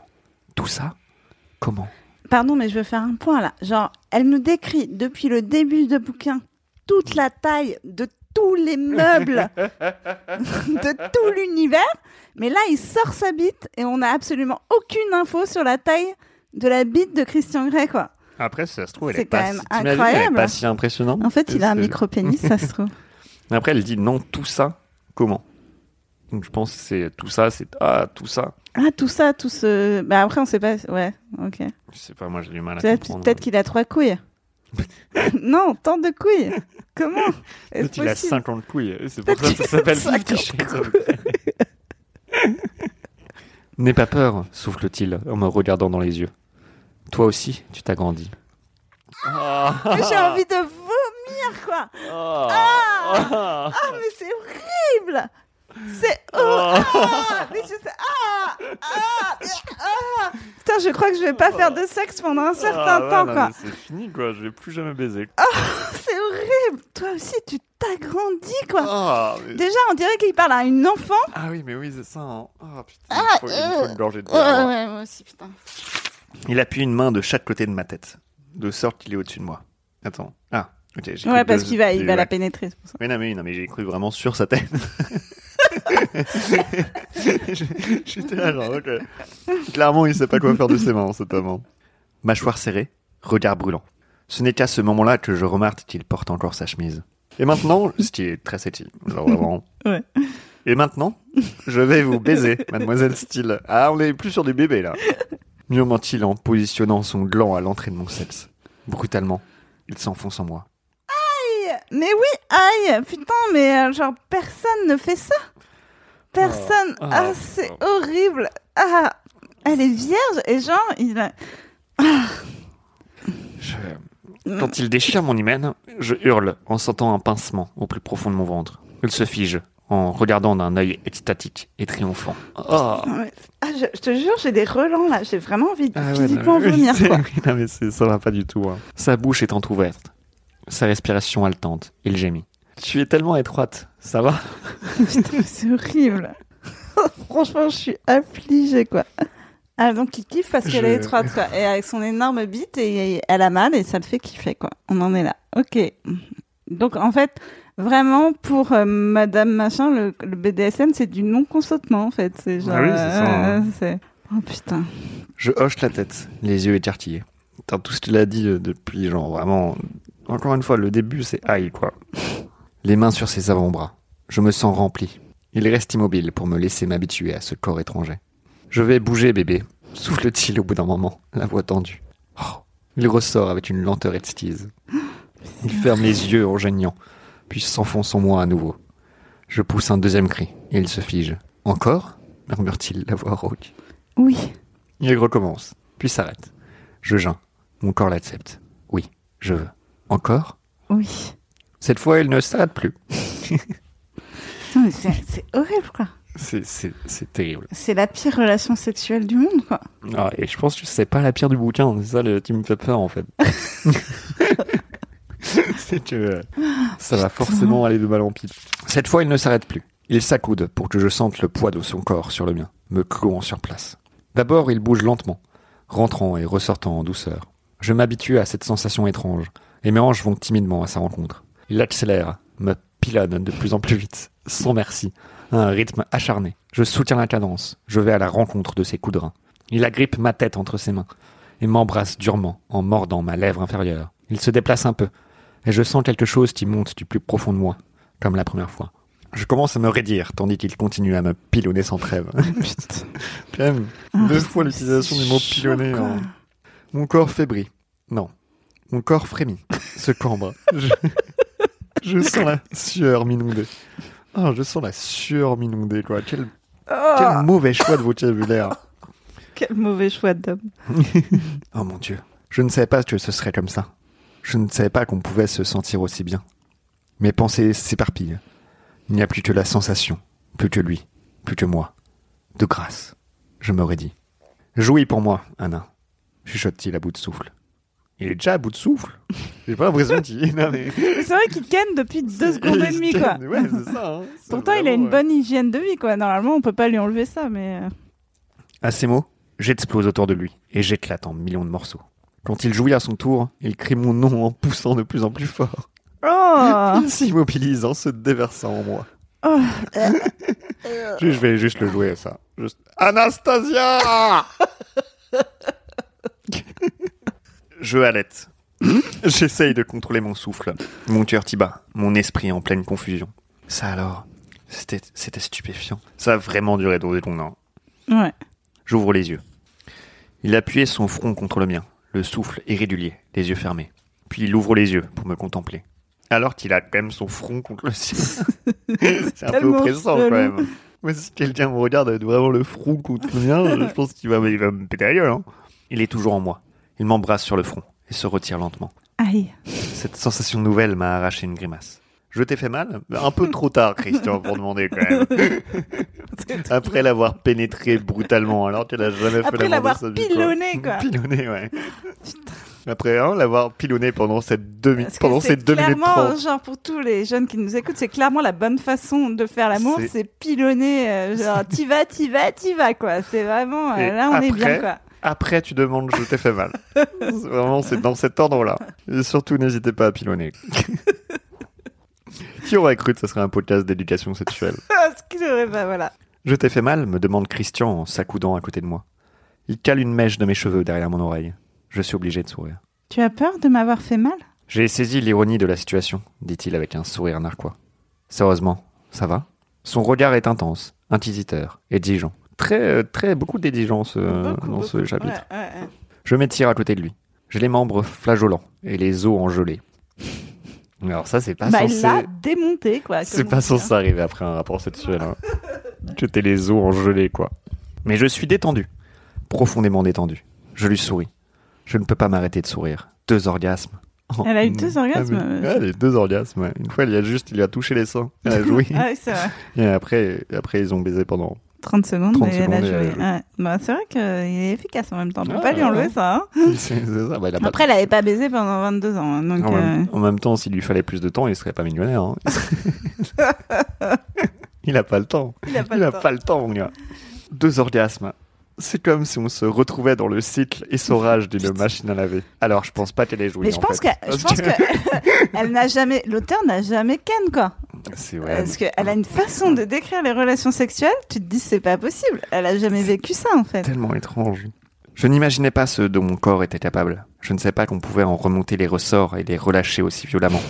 Tout ça? Comment? Pardon, mais je veux faire un point là. Genre, elle nous décrit depuis le début de bouquin toute la taille de tous les meubles de tout l'univers, mais là il sort sa bite et on n'a absolument aucune info sur la taille de la bite de Christian Grey quoi. Après, ça se trouve, elle est pas quand si- même incroyable. pas si impressionnante. En fait, il a un micro-pénis, ça se trouve. Après, elle dit non, tout ça, comment? Donc je pense que c'est tout ça, c'est ah, tout ça. Ah, tout ça, tout ce. Bah après, on sait pas. Ouais, ok. Je sais pas, moi j'ai du mal à comprendre. peut-être qu'il a trois couilles. non, tant de couilles. Comment? Peut-être il a possible? 50 couilles, c'est pour ça que ça s'appelle qu'il a Fifty 50 Shades of Grey. N'aie pas peur, souffle-t-il en me regardant dans les yeux. Toi aussi, tu t'agrandis. Mais J'ai envie de vomir, quoi. Ah, ah mais c'est horrible. C'est oh, ah, mais je sais ah, ah, ah. Putain, je crois que je vais pas faire de sexe pendant un certain Ah, ouais, temps, non, quoi. mais C'est fini quoi, je vais plus jamais baiser. C'est horrible. toi aussi, tu t'agrandis, quoi. Ah, mais- Déjà, on dirait qu'il parle à une enfant. ah oui, mais oui, c'est ça. hein. Ah putain, Ah, il faut, il me faut une gorgée de Ouais, bière. ouais, moi aussi, putain. Il appuie une main de chaque côté de ma tête, de sorte qu'il est au-dessus de moi. Attends. Ah, ok. j'ai Ouais, cru parce qu'il va, il va la pénétrer, c'est pour ça. Mais non, mais, non, mais j'ai cru vraiment sur sa tête. J'étais là, genre, ok. Clairement, il sait pas quoi faire de ses mains, cet homme. hein. Mâchoire serrée, regard brûlant. Ce n'est qu'à ce moment-là que je remarque qu'il porte encore sa chemise. Et maintenant, ce qui est très sexy, genre vraiment. Ouais. Et maintenant, je vais vous baiser, mademoiselle Steele. Ah, on est plus sur du bébé, là. Murmure-t-il en positionnant son gland à l'entrée de mon sexe? Brutalement, il s'enfonce en moi. Mais oui, aïe, putain, mais euh, genre, personne ne fait ça. Personne. Ah, Ah, ah, c'est ah. horrible. Ah, elle est vierge et genre, il a. Je- Quand il déchire mon hymen, je hurle en sentant un pincement au plus profond de mon ventre. Il se fige en regardant d'un œil extatique et triomphant. Oh. Ah, je, je te jure, j'ai des relents là. J'ai vraiment envie de Ah ouais, physiquement non, mais- vomir, quoi. non, mais ça va pas du tout. hein. Sa bouche est entr'ouverte. Sa respiration haletante. Il gémit. Tu es tellement étroite. Ça va? Putain, c'est horrible. Franchement, je suis affligée, quoi. Ah, donc il kiffe parce qu'elle Je- est étroite, quoi. Et avec son énorme bite, et elle a mal et ça le fait kiffer, quoi. On en est là. Ok. Donc, en fait, vraiment, pour euh, Madame Machin, le, le BDSM, c'est du non-consentement, en fait. C'est genre. Ah oui, c'est ça, hein. euh, Oh putain. Je hoche la tête, les yeux écarquillés. Putain, tout ce qu'il a dit euh, depuis, genre vraiment. Encore une fois, le début, c'est aïe, quoi. Les mains sur ses avant-bras. Je me sens rempli. Il reste immobile pour me laisser m'habituer à ce corps étranger. Je vais bouger, bébé, souffle-t-il au bout d'un moment, la voix tendue. Oh. Il ressort avec une lenteur exquise. Il ferme les yeux en geignant, puis s'enfonce en moi à nouveau. Je pousse un deuxième cri, et il se fige. Encore? murmure-t-il, la voix rauque. Oui. Il recommence, puis s'arrête. Je geins. Mon corps l'accepte. Oui, je veux. Encore? Oui. Cette fois, il ne s'arrête plus. C'est horrible, quoi. C'est, terrible. C'est la pire relation sexuelle du monde, quoi. Ah, et je pense que c'est pas la pire du bouquin. C'est ça le, qui me fait peur, en fait. c'est que euh, ça va forcément aller de mal en pis. Cette fois, il ne s'arrête plus. Il s'accoude pour que je sente le poids de son corps sur le mien, me clouant sur place. D'abord, il bouge lentement, rentrant et ressortant en douceur. Je m'habitue à cette sensation étrange, et mes hanches vont timidement à sa rencontre. Il accélère, me pilonne de plus en plus vite, sans merci, à un rythme acharné. Je soutiens la cadence, je vais à la rencontre de ses coups de rein. Il agrippe ma tête entre ses mains, et m'embrasse durement en mordant ma lèvre inférieure. Il se déplace un peu, et je sens quelque chose qui monte du plus profond de moi, comme la première fois. Je commence à me raidir, tandis qu'il continue à me pilonner sans trêve. Putain. Quand même, Ah, deux fois l'utilisation du mot pilonner. hein. Mon corps faiblit. Non. Mon corps frémit. Se cambre. Je, je sens la sueur m'inonder. Ah, je sens la sueur m'inonder, quoi. Quel, Oh, quel mauvais choix de vocabulaire. quel mauvais choix d'homme. Oh mon dieu. Je ne savais pas que ce serait comme ça. Je ne savais pas qu'on pouvait se sentir aussi bien. Mes pensées s'éparpillent. Il n'y a plus que la sensation, plus que lui, plus que moi. De grâce, je m'aurais dit. Jouis pour moi, Anna, chuchote-t-il à bout de souffle. Il est déjà à bout de souffle J'ai pas l'impression qu'il... Mais... C'est vrai qu'il ken depuis deux secondes et demie, quoi. Ouais, c'est ça. hein. C'est Pourtant, il a une ouais. bonne hygiène de vie, quoi. Normalement, on peut pas lui enlever ça, mais. euh, À ces mots, j'explose autour de lui et j'éclate en millions de morceaux. Quand il jouit à son tour, il crie mon nom en poussant de plus en plus fort. Oh Il s'immobilise en se déversant en moi. Oh. Je vais juste le jouer, ça. Juste... Anastasia Je halète. J'essaye de contrôler mon souffle, mon cœur tibat, mon esprit en pleine confusion. Ça alors, c'était c'était stupéfiant. Ça a vraiment duré dans des longues heures. Ouais. J'ouvre les yeux. Il appuyait son front contre le mien, le souffle irrégulier, les yeux fermés. Puis il ouvre les yeux pour me contempler. Alors qu'il a quand même son front contre le sien. C'est un peu oppressant quand même. Moi, si quelqu'un me regarde avec vraiment le front contre le mien, je pense qu'il va, il va me péter la gueule. hein. Il est toujours en moi. Il m'embrasse sur le front et se retire lentement. Aïe. Cette sensation nouvelle m'a arraché une grimace. Je t'ai fait mal Un peu trop tard, Christian, pour demander quand même. Après l'avoir pénétré brutalement, alors qu'elle a jamais fait Après l'avoir pilonné, quoi. Pilonné, ouais. Après hein, l'avoir pilonné pendant cette Parce que pendant ces deux minutes clairement, trente. genre pour tous les jeunes qui nous écoutent, c'est clairement la bonne façon de faire l'amour, C'est- pilonner, euh, genre t'y vas, t'y vas, t'y vas, quoi. C'est vraiment, euh, là on est bien, quoi. Après, tu demandes, je t'ai fait mal. Vraiment, c'est dans cet ordre-là. Et surtout, n'hésitez pas à pilonner. Qui aurait cru que ce serait un podcast d'éducation sexuelle Parce que j'aurais pas, voilà. Je t'ai fait mal me demande Christian en s'accoudant à côté de moi. Il cale une mèche de mes cheveux derrière mon oreille. Je suis obligé de sourire. Tu as peur de m'avoir fait mal? J'ai saisi l'ironie de la situation, dit-il avec un sourire narquois. Sérieusement, ça va? Son regard est intense, inquisiteur, exigeant. Très, euh, très, beaucoup d'exigence euh, Beaucoup, dans ce chapitre. Ouais, ouais, ouais. Je m'étire à côté de lui. J'ai les membres flageolants et les os Alors ça, c'est pas Bah, il censé... l'a démonté, quoi. C'est pas censé arriver après un rapport sexuel. Hein. Jeter les os engelés, quoi. Mais je suis détendu. Profondément détendu. Je lui souris. Je ne peux pas m'arrêter de sourire. Deux orgasmes. Oh, Elle a eu deux orgasmes, Ah, mais- elle a eu deux orgasmes. ouais. Une fois, il y a juste, il lui a touché les seins. Elle a joui. hein. Ah oui, c'est vrai. et après, après, ils ont baisé pendant. 30 secondes 30 et elle a et joué. Ouais. Bah, c'est vrai qu'il est efficace en même temps. On peut Ah, pas lui enlever ouais. ça. hein. Bah, pas- Après, elle avait pas baisé pendant 22 ans. hein, donc, En, euh, même, en même temps, s'il lui fallait plus de temps, il serait pas millionnaire. hein. il a pas le temps. il a pas le temps. pas le temps, mon gars. Deux orgasmes. C'est comme si on se retrouvait dans le cycle essorage d'une machine à laver. Alors, je pense pas qu'elle ait joué. Mais je en pense, fait. que, je pense que elle n'a jamais, l'auteur n'a jamais ken quoi. C'est vrai. Parce qu'elle a une façon de décrire les relations sexuelles, tu te dis c'est pas possible. Elle a jamais vécu ça en fait. Tellement étrange. Je n'imaginais pas ce dont mon corps était capable. Je ne sais pas qu'on pouvait en remonter les ressorts et les relâcher aussi violemment,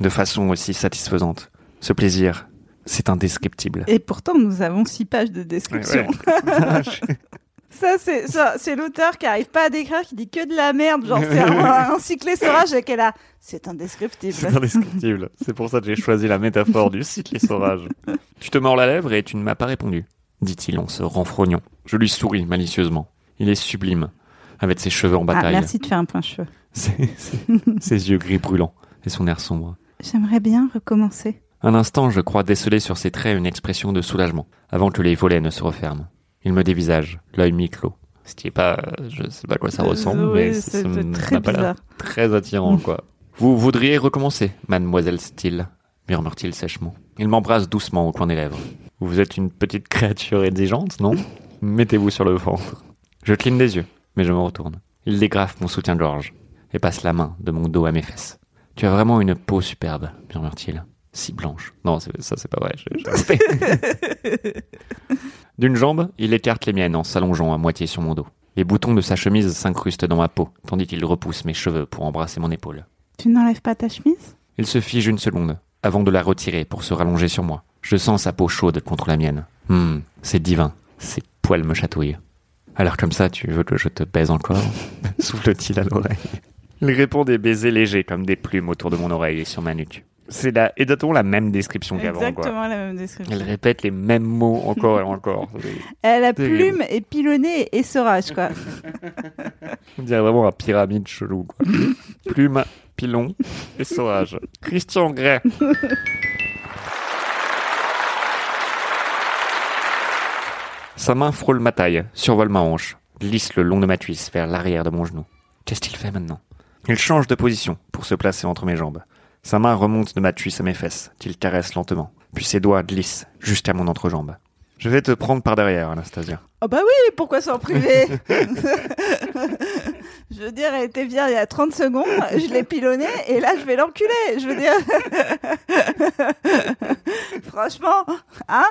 de façon aussi satisfaisante. Ce plaisir, c'est indescriptible. Et pourtant, nous avons six pages de description. Ouais, Ça, c'est ça, c'est l'auteur qui arrive pas à décrire, qui dit que de la merde. Genre, c'est un, un cycle essorage et qu'elle a. C'est indescriptible. C'est indescriptible. C'est pour ça que j'ai choisi la métaphore du cycle essorage. Tu te mords la lèvre et tu ne m'as pas répondu, dit-il en se renfrognant. Je lui souris malicieusement. Il est sublime, avec ses cheveux en Ah, bataille, merci de faire un point cheveux. ses, ses- ses yeux gris brûlants et son air sombre. J'aimerais bien recommencer. Un instant, je crois déceler sur ses traits une expression de soulagement, avant que les volets ne se referment. Il me dévisage, l'œil mi-clos. Ce qui est pas, je sais pas à quoi ça Euh, ressemble, oui, mais c'est très pas très attirant, quoi. Vous voudriez recommencer, mademoiselle Steele murmure-t-il sèchement. Il m'embrasse doucement au coin des lèvres. Vous êtes une petite créature exigeante, non? Mettez-vous sur le ventre. Je cligne des yeux, mais je me retourne. Il dégrafe mon soutien-gorge et passe la main de mon dos à mes fesses. Tu as vraiment une peau superbe, murmure-t-il. Si blanche. Non, c'est- ça c'est pas vrai. je- je- D'une jambe, il écarte les miennes en s'allongeant à moitié sur mon dos. Les boutons de sa chemise s'incrustent dans ma peau, tandis qu'il repousse mes cheveux pour embrasser mon épaule. Tu n'enlèves pas ta chemise? Il se fige une seconde, avant de la retirer pour se rallonger sur moi. Je sens sa peau chaude contre la mienne. Hum, c'est divin. Ses poils me chatouillent. Alors comme ça, tu veux que je te baise encore? Souffle-t-il à l'oreille? Il répond des baisers légers comme des plumes autour de mon oreille et sur ma nuque. C'est la, exactement la même description qu'avant, quoi. Exactement la même description. Elle répète les mêmes mots encore et encore. Elle a plume et pilonné et essorage, quoi. On dirait vraiment un pyramide chelou, quoi. Plume, pilon et saurage. Christian Grey. Sa main frôle ma taille, survole ma hanche, glisse le long de ma cuisse vers l'arrière de mon genou. Qu'est-ce qu'il fait maintenant? Il change de position pour se placer entre mes jambes. Sa main remonte de ma cuisse à mes fesses, qu'il caresse lentement, puis ses doigts glissent jusqu'à mon entrejambe. Je vais te prendre par derrière, Anastasia. Oh bah oui, pourquoi s'en priver? Je veux dire, elle était bien il y a 30 secondes, je l'ai pilonné et là je vais l'enculer. Je veux dire. Franchement, hein?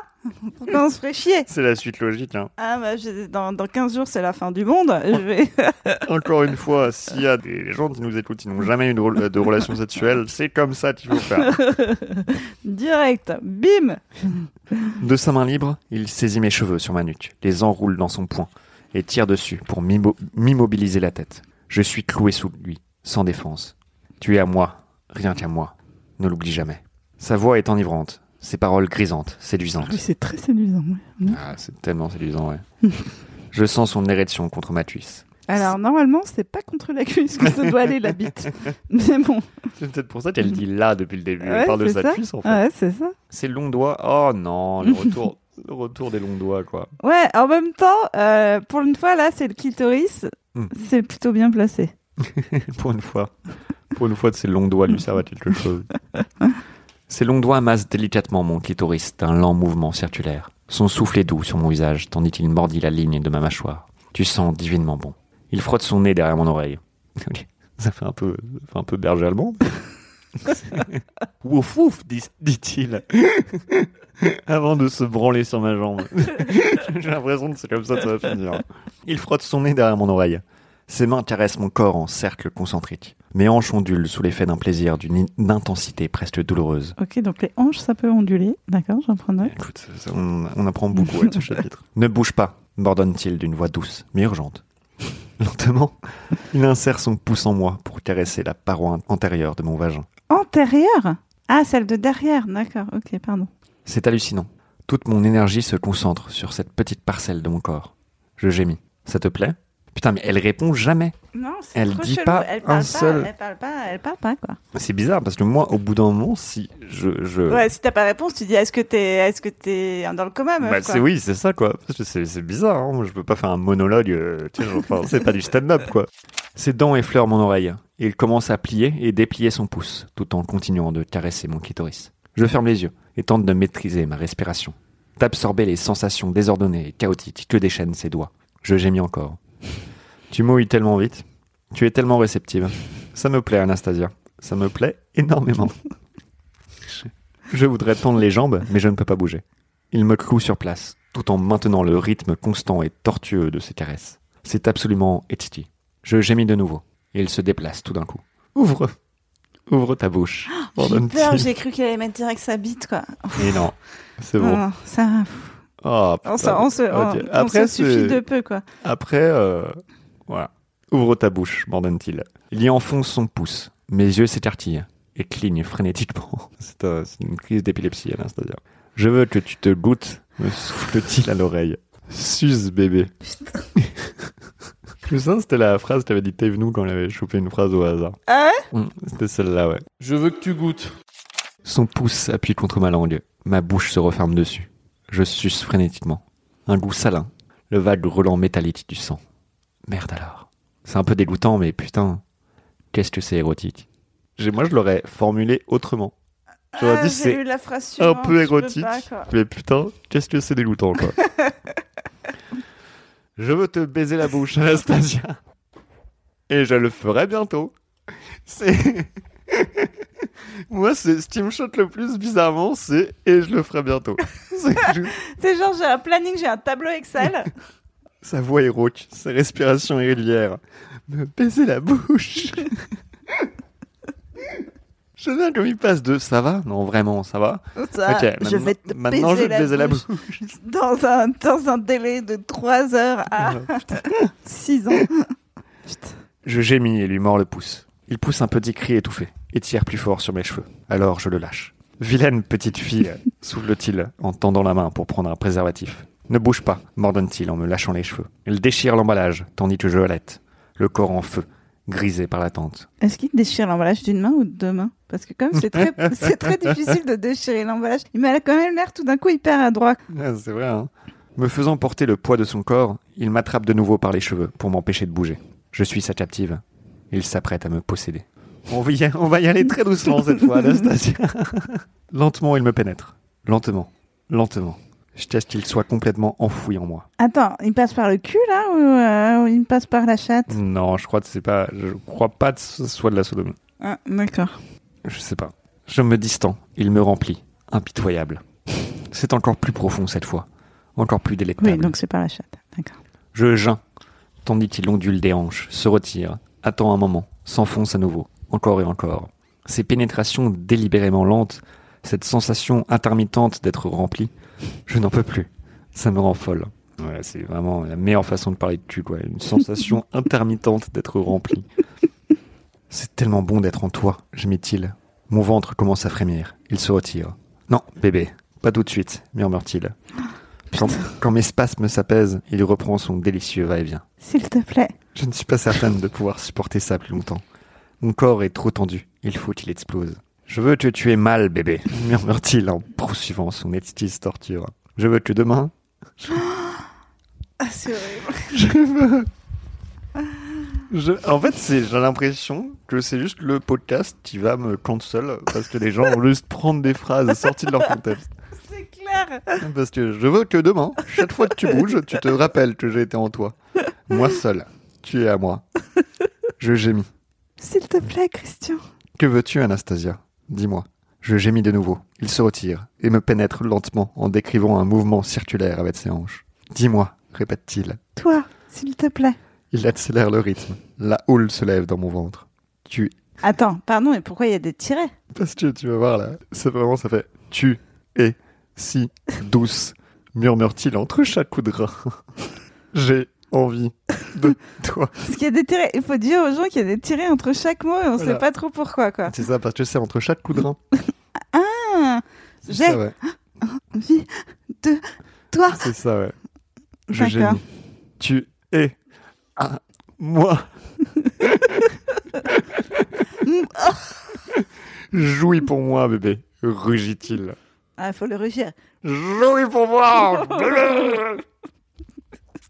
Pourquoi on se ferait chier? C'est la suite logique, hein. Ah bah je- dans, dans 15 jours c'est la fin du monde. Je vais. Encore une fois, s'il y a des gens qui nous écoutent qui n'ont jamais eu de, de relation sexuelle, c'est comme ça qu'il faut faire. Direct, bim De sa main libre, il saisit mes cheveux sur ma nuque, les enroule dans son poing et tire dessus pour m'immo- m'immobiliser la tête. Je suis cloué sous lui, sans défense. Tu es à moi, rien qu'à moi. Ne l'oublie jamais. Sa voix est enivrante, ses paroles grisantes, séduisantes. Oui, c'est très séduisant. ouais. Ah, c'est tellement séduisant, ouais. Je sens son érection contre ma cuisse. Alors normalement c'est pas contre la cuisse que ça doit aller la bite. Mais bon, C'est peut-être pour ça qu'elle dit là depuis le début. Ouais, Elle parle de sa ça. cuisse, en fait. ouais c'est ça. Ses longs doigts. Oh non, le retour, le retour des longs doigts, quoi. Ouais, en même temps, euh, pour une fois, là, c'est le clitoris. Hmm. C'est plutôt bien placé. pour une fois. Pour une fois, de ses longs doigts lui servent à quelque chose. Ses longs doigts massent délicatement mon clitoris d'un lent mouvement circulaire. Son souffle est doux sur mon visage, tandis qu'il mordit la ligne de ma mâchoire. Tu sens divinement bon. Il frotte son nez derrière mon oreille. Ça fait un peu, ça fait un peu berger allemand. Wouf wouf, dit- dit-il, avant de se branler sur ma jambe. J'ai l'impression que c'est comme ça que ça va finir. Il frotte son nez derrière mon oreille. Ses mains caressent mon corps en cercle concentrique. Mes hanches ondulent sous l'effet d'un plaisir d'une in- intensité presque douloureuse. Ok, donc les hanches, ça peut onduler. D'accord, j'en prends note. Écoute, on apprend beaucoup avec ce chapitre. Ne bouge pas, m'ordonne-t-il d'une voix douce, mais urgente. Lentement, il insère son pouce en moi pour caresser la paroi antérieure de mon vagin. Antérieure Ah, celle de derrière. D'accord, ok, pardon. C'est hallucinant. Toute mon énergie se concentre sur cette petite parcelle de mon corps. Je gémis. Ça te plaît? Putain, mais elle répond jamais. Non, c'est Elle trop dit chelou. pas elle un pas, seul- Elle parle pas, elle parle pas, quoi. C'est bizarre parce que moi, au bout d'un moment, si je. je... Ouais, si t'as pas réponse, tu dis est-ce que t'es est-ce que t'es dans le coma, meuf Bah, quoi. c'est oui, c'est ça quoi. C'est bizarre, hein. Moi, je peux pas faire un monologue. euh, enfin, c'est pas du stand-up quoi. Ses dents effleurent mon oreille. Il commence à plier et déplier son pouce, tout en continuant de caresser mon clitoris. Je ferme les yeux et tente de maîtriser ma respiration, d'absorber les sensations désordonnées et chaotiques que déchaînent ses doigts. Je gémis encore. Tu mouilles tellement vite. Tu es tellement réceptive. Ça me plaît, Anastasia. Ça me plaît énormément. Je voudrais tendre les jambes, mais je ne peux pas bouger. Il me cloue sur place, tout en maintenant le rythme constant et tortueux de ses caresses. C'est absolument exquis. Je gémis de nouveau. Et il se déplace tout d'un coup. Ouvre Ouvre ta bouche. J'ai eu ordonne-t-il. peur, j'ai cru qu'elle allait mettre direct sa bite, quoi. Et non, c'est bon. Non, ça, Oh, on, se- putain. on se, on- Ok. on Après, se suffit de peu, quoi. Après, euh, voilà. Ouvre ta bouche, m'ordonne-t-il. Il y enfonce son pouce. Mes yeux s'écartillent et clignent frénétiquement. C'est euh, une crise d'épilepsie à l'instant. Je veux que tu te goûtes, me souffle-t-il à l'oreille. Suze, bébé. Je que c'était la phrase que t'avais dit Dave nous quand il avait chopé une phrase au hasard. Ah Mm, C'était celle-là, ouais. Je veux que tu goûtes. Son pouce s'appuie contre ma langue. Ma bouche se referme dessus. Je suce frénétiquement. Un goût salin. Le vague roulant métallique du sang. Merde alors. C'est un peu dégoûtant, mais putain, qu'est-ce que c'est érotique. J'ai- Moi, je l'aurais formulé autrement. J'aurais Ah, dit j'ai c'est eu la phrase un peu érotique. pas. Mais putain, qu'est-ce que c'est dégoûtant, quoi. je veux te baiser la bouche, Anastasia. Et je le ferai bientôt. C'est. Moi, c'est ce qui me choque le plus bizarrement, c'est et je le ferai bientôt. C'est juste- C'est genre, j'ai un planning, j'ai un tableau Excel. Sa voix est rauque, sa respiration irrégulière. Me baiser la bouche. Je viens comme il passe de ça va? Non, vraiment, ça va Ça, Ok, je vais te maintenant, je baiser vais te baiser la bouche dans un, dans un délai de 3 heures à 6 ans. Putain. Je gémis et lui mords le pouce. Il pousse un petit cri étouffé et tire plus fort sur mes cheveux. Alors je le lâche. Vilaine petite fille, souffle-t-il en tendant la main pour prendre un préservatif. Ne bouge pas, m'ordonne-t-il en me lâchant les cheveux. Il déchire l'emballage, tandis que je halète, le corps en feu, grisé par l'attente. Est-ce qu'il déchire l'emballage d'une main ou de deux mains? Parce que comme c'est très, c'est très difficile de déchirer l'emballage, il m'a quand même l'air tout d'un coup hyper adroit. Ah, c'est vrai, hein Me faisant porter le poids de son corps, il m'attrape de nouveau par les cheveux pour m'empêcher de bouger. Je suis sa captive. Il s'apprête à me posséder. On va, y, on va y aller très doucement cette fois, Anastasia. Lentement, il me pénètre. Lentement. Lentement. Jusqu'à ce qu'il soit complètement enfoui en moi. Attends, il passe par le cul là ou, euh, il passe par la chatte? Non, je crois que c'est pas. Je crois pas que ce soit de la sodomie. ah, D'accord. Je sais pas. Je me distends. Il me remplit. Impitoyable. C'est encore plus profond cette fois. Encore plus délectable. Oui, donc c'est par la chatte. D'accord. Je geins, tandis qu'il ondule des hanches, se retire, attend un moment, s'enfonce à nouveau, encore et encore. Ces pénétrations délibérément lentes, cette sensation intermittente d'être rempli, je n'en peux plus. Ça me rend folle. Ouais, c'est vraiment la meilleure façon de parler de cul, quoi. Une sensation intermittente d'être rempli. C'est tellement bon d'être en toi, gémit-il. Mon ventre commence à frémir. Il se retire. Non, bébé, pas tout de suite, murmure-t-il. Quand, quand mes spasmes s'apaisent, il reprend son délicieux va-et-vient. S'il te plaît. Je ne suis pas certaine de pouvoir supporter ça plus longtemps. Mon corps est trop tendu. Il faut qu'il explose. Je veux que tu aies mal, bébé, murmure-t-il en poursuivant son exquise torture. Je veux que demain, Ah, c'est horrible. je veux... Je- en fait, c'est- j'ai l'impression que c'est juste le podcast qui va me cancel parce que les gens vont juste prendre des phrases sorties de leur contexte. C'est clair. Parce que je veux que demain, chaque fois que tu bouges, tu te rappelles que j'ai été en toi. Moi seul, tu es à moi. Je gémis. S'il te plaît, Christian. Que veux-tu, Anastasia? Dis-moi. Je gémis de nouveau. Il se retire et me pénètre lentement en décrivant un mouvement circulaire avec ses hanches. Dis-moi, répète-t-il. Toi, s'il te plaît. Il accélère le rythme. La houle se lève dans mon ventre. Tu Attends, pardon, et pourquoi il y a des tirets? Parce que tu vas voir là, c'est vraiment, ça fait tu es si douce, murmure-t-il entre chaque coup de rein. J'ai envie de toi. Parce qu'il y a des tirets. Il faut dire aux gens qu'il y a des tirets entre chaque mot et on Voilà. sait pas trop pourquoi, quoi. C'est ça, parce que c'est entre chaque coup de rein. Ah, J'ai- envie de toi. C'est ça, ouais. Je gémis. Tu es à moi. Jouis pour moi, bébé, rugit-il. Ah, faut le rugir. Jouis pour moi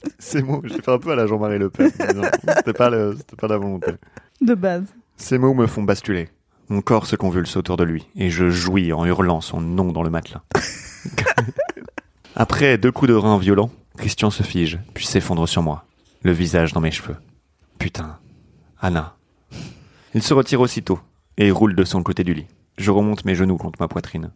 Ces mots, j'ai fait un peu à la Jean-Marie Le Pen. C'était pas, le- pas la volonté. De base. Ces mots me font basculer. Mon corps se convulse autour de lui, et je jouis en hurlant son nom dans le matelas. Après deux coups de rein violents, Christian se fige, puis s'effondre sur moi, le visage dans mes cheveux. Putain, Anna. Il se retire aussitôt, et roule de son côté du lit. Je remonte mes genoux contre ma poitrine.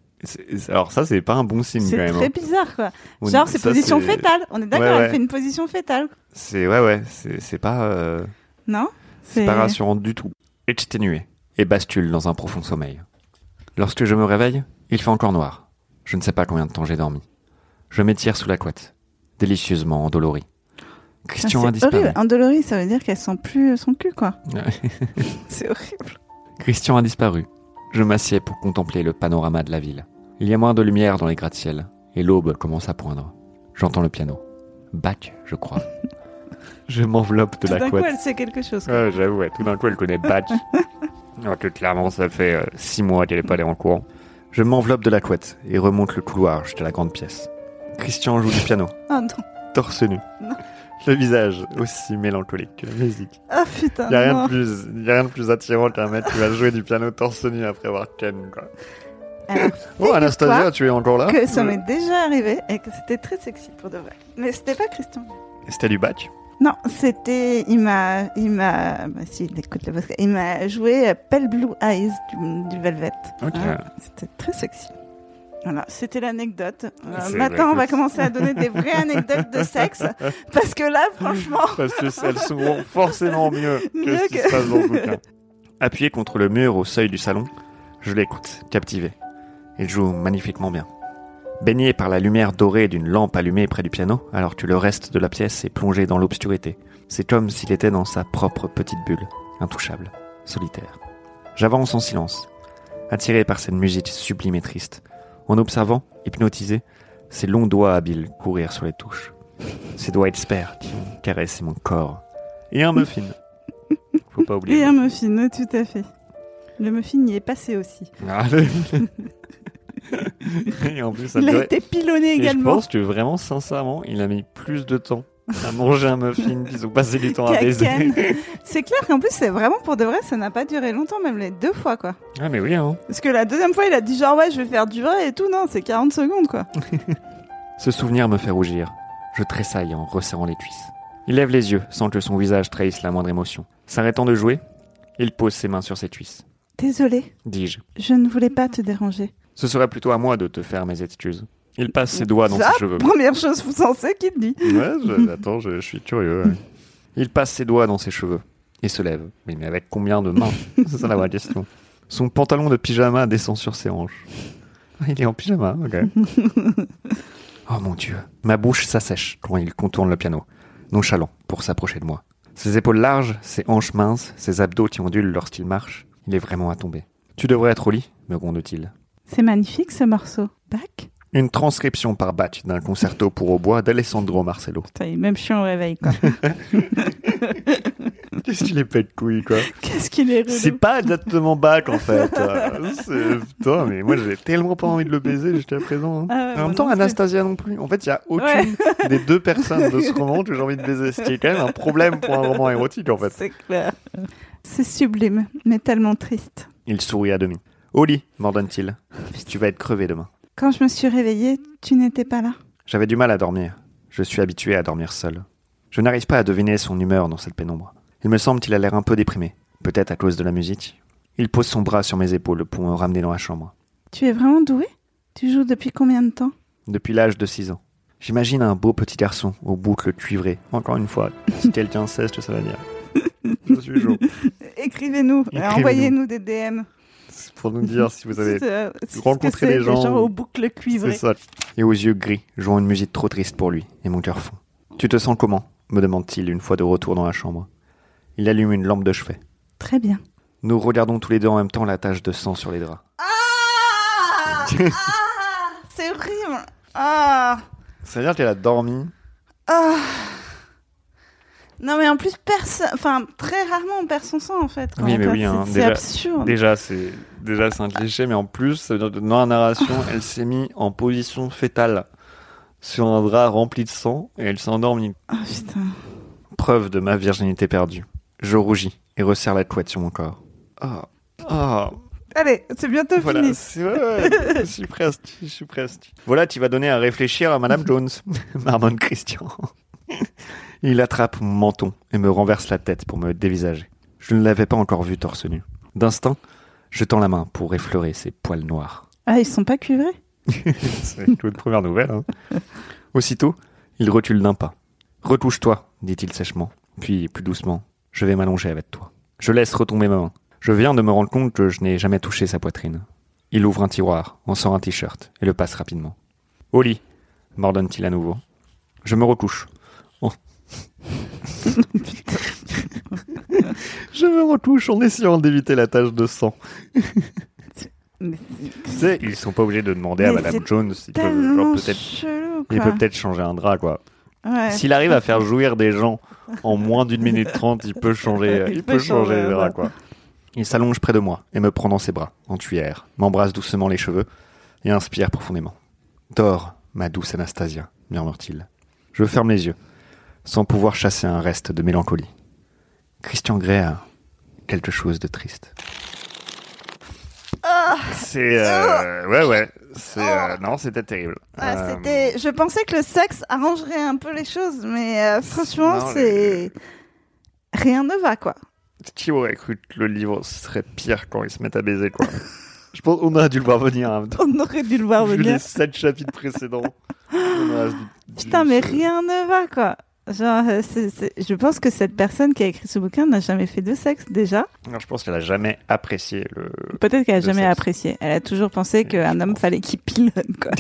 Alors ça, c'est pas un bon signe C'est quand même. très hein. bizarre, quoi. On- Genre, c'est position fétale. On est d'accord, Ouais, ouais. elle fait une position fétale. C'est ouais ouais, c'est pas euh, Non c'est pas rassurant du tout. Exténué et bascule dans un profond sommeil. Lorsque je me réveille, il fait encore noir. Je ne sais pas combien de temps j'ai dormi. Je m'étire sous la couette, délicieusement endolori. Christian Ah, a c'est disparu. horrible. Endolorie, ça veut dire qu'elle sent plus son cul, quoi. C'est horrible. Christian a disparu. Je m'assieds pour contempler le panorama de la ville. Il y a moins de lumière dans les gratte-ciel et l'aube commence à poindre. J'entends le piano. Bach, je crois. je m'enveloppe de Tout la d'un coup, couette. elle sait quelque chose. quoi. Ouais, j'avoue, ouais, tout d'un coup, elle connaît Batch. Alors que clairement, ça fait euh, six mois qu'elle n'est pas allée en courant. Je m'enveloppe de la couette et remonte le couloir jusqu'à la grande pièce. Christian joue du piano, Oh non. torse nu. Non. Le visage aussi mélancolique que la musique. Ah putain. Il n'y a, rien de plus- y a rien de plus attirant qu'un mec qui va jouer du piano torse nu après avoir ken, quoi. Alors, Oh, Anastasia, tu es encore là que ça m'est déjà arrivé et que c'était très sexy pour de vrai. Mais c'était pas Christian. C'était du Batch? Non, c'était. Il m'a. Il m'a. Bah, si, il écoute le. Il m'a joué Pale Blue Eyes du, du Velvet. Ok. Hein, c'était très sexy. Voilà, c'était l'anecdote. Euh, maintenant, on va commencer à donner des vraies anecdotes de sexe. Parce que là, franchement. Parce que elles sont forcément mieux que Mieux ce qui que- se passe dans le bouquin. Appuyé contre le mur au seuil du salon, je l'écoute, captivé. Il joue magnifiquement bien. Baigné par la lumière dorée d'une lampe allumée près du piano, alors que le reste de la pièce est plongé dans l'obscurité, c'est comme s'il était dans sa propre petite bulle, intouchable, solitaire. J'avance en silence, attiré par cette musique sublime et triste, en observant, hypnotisé, ses longs doigts habiles courir sur les touches. Ses doigts experts qui ont caressé mon corps. Et un muffin. Faut pas oublier. Et un muffin, tout à fait. Le muffin y est passé aussi. Ah, Et en plus, ça Il a été pilonné Et je également. pense que vraiment, sincèrement, il a mis plus de temps à manger un muffin qu'ils ont passé du temps à baiser. C'est clair qu'en plus, c'est vraiment pour de vrai, ça n'a pas duré longtemps, même les deux fois, quoi. ah, mais oui, hein. Parce que la deuxième fois, il a dit genre, ouais, je vais faire du vrai et tout. Non, c'est 40 secondes, quoi. Ce souvenir me fait rougir. Je tressaille en resserrant les cuisses. Il lève les yeux sans que son visage trahisse la moindre émotion. S'arrêtant de jouer, il pose ses mains sur ses cuisses. Désolé, Dis-je. je ne voulais pas te déranger. Ce serait plutôt à moi de te faire mes excuses. Il passe ses doigts dans Ça, ses cheveux. Première chose sensée qu'il dit. Ouais, je- attends, je, je suis curieux. ouais. Il passe ses doigts dans ses cheveux et se lève. Oui, mais avec combien de mains? C'est ça la vraie question. Son pantalon de pyjama descend sur ses hanches. Ah, Il est en pyjama, ok. oh mon dieu. Ma bouche s'assèche quand il contourne le piano, nonchalant pour s'approcher de moi. Ses épaules larges, ses hanches minces, ses abdos qui ondulent lorsqu'il marche, il est vraiment à tomber. Tu devrais être au lit, me gronde-t-il. C'est magnifique ce morceau. Bac Une transcription par batch d'un concerto pour au bois d'Alessandro Marcello. Putain, même chiant au réveil, quoi. Qu'est-ce qu'il est pète couille, quoi? Qu'est-ce qu'il est C'est pas exactement Bach, en fait. C'est- Putain, mais moi, j'avais tellement pas envie de le baiser jusqu'à présent. hein. Ah ouais, en moi même temps, non plus. Anastasia non plus. En fait, il y a aucune des deux personnes de ce roman que j'ai envie de baiser. Ce qui est quand même un problème pour un roman érotique, en fait. C'est clair. C'est sublime, mais tellement triste. Il sourit à demi. Au lit, m'ordonne-t-il. Tu vas être crevé demain. Quand je me suis réveillée, tu n'étais pas là. J'avais du mal à dormir. Je suis habitué à dormir seul. Je n'arrive pas à deviner son humeur dans cette pénombre. Il me semble qu'il a l'air un peu déprimé. Peut-être à cause de la musique. Il pose son bras sur mes épaules pour me ramener dans la chambre. Tu es vraiment doué? Tu joues depuis combien de temps? Depuis l'âge de 6 ans. J'imagine un beau petit garçon aux boucles cuivrées. Encore une fois, si quelqu'un sait ce que ça va dire. Je suis chaud. Écrivez-nous, et Écrivez-nous. envoyez-nous des DM. Pour nous dire si vous avez... Rencontré des gens- aux boucles C'est cuivrées. ça. Et aux yeux gris, jouant une musique trop triste pour lui, et mon cœur fond. Tu te sens comment me demande-t-il une fois de retour dans la chambre. Il allume une lampe de chevet. Très bien. Nous regardons tous les deux en même temps la tache de sang sur les draps. Ah, C'est horrible Ah C'est-à-dire qu'elle a dormi. Ah. Non mais en plus personne, enfin très rarement on perd son sang en fait. quand Oui, mais oui, hein, c'est absurde. Déjà, c'est déjà c'est un cliché, mais en plus, ça veut dire que dans la narration, elle s'est mise en position fétale sur un drap rempli de sang et elle s'est endormie. Ah putain. Preuve de ma virginité perdue. Je rougis et resserre la couette sur mon corps. Ah, ah, Allez, c'est bientôt voilà, fini. c'est ouais, je suis presque, je suis presque. Voilà, tu vas donner à réfléchir à Madame Jones, marmonne Christian. Il attrape mon menton et me renverse la tête pour me dévisager. Je ne l'avais pas encore vu torse nu. D'instinct, je tends la main pour effleurer ses poils noirs. Ah ils sont pas cuivrés? C'est une première nouvelle. hein. Aussitôt, il recule d'un pas. Retouche-toi, dit-il sèchement. Puis, plus doucement, je vais m'allonger avec toi. Je laisse retomber ma main. Je viens de me rendre compte que je n'ai jamais touché sa poitrine. Il ouvre un tiroir, en sort un t-shirt et le passe rapidement. Au lit, m'ordonne-t-il à nouveau. Je me recouche. Je me recouche en essayant d'éviter la tache de sang. Mais Tu sais, ils sont pas obligés de demander à Mais Madame c'est Jones s'ils peuvent, genre, tellement peut-être chelou il quoi. peut peut-être changer un drap, quoi. Ouais. S'il arrive à faire jouir des gens en moins d'une minute trente, il peut changer, il, Il peut, peut changer draps, ouais. quoi. Il s'allonge près de moi et me prend dans ses bras, en tuyère, m'embrasse doucement les cheveux et inspire profondément. Dors, ma douce Anastasia, murmure-t-il. Je ferme les yeux, sans pouvoir chasser un reste de mélancolie. Christian Grey a quelque chose de triste. C'est euh, ouais ouais, c'est euh, non c'était terrible. Ah, Euh, c'était... Je pensais que le sexe arrangerait un peu les choses, mais euh, franchement, Non, c'est. Rien ne va, quoi. Qui aurait cru que le livre serait pire quand ils se mettent à baiser, quoi Je pense qu'on aurait dû le voir venir temps. On aurait dû le voir Vu venir. les sept chapitres précédents. on Putain, mais rien ne va, quoi. Genre, euh, je pense que cette personne qui a écrit ce bouquin n'a jamais fait de sexe, déjà. Non, je pense qu'elle a jamais apprécié le. Peut-être qu'elle a jamais sexe. apprécié. Elle a toujours pensé qu'un homme pense. fallait qu'il pilote, quoi.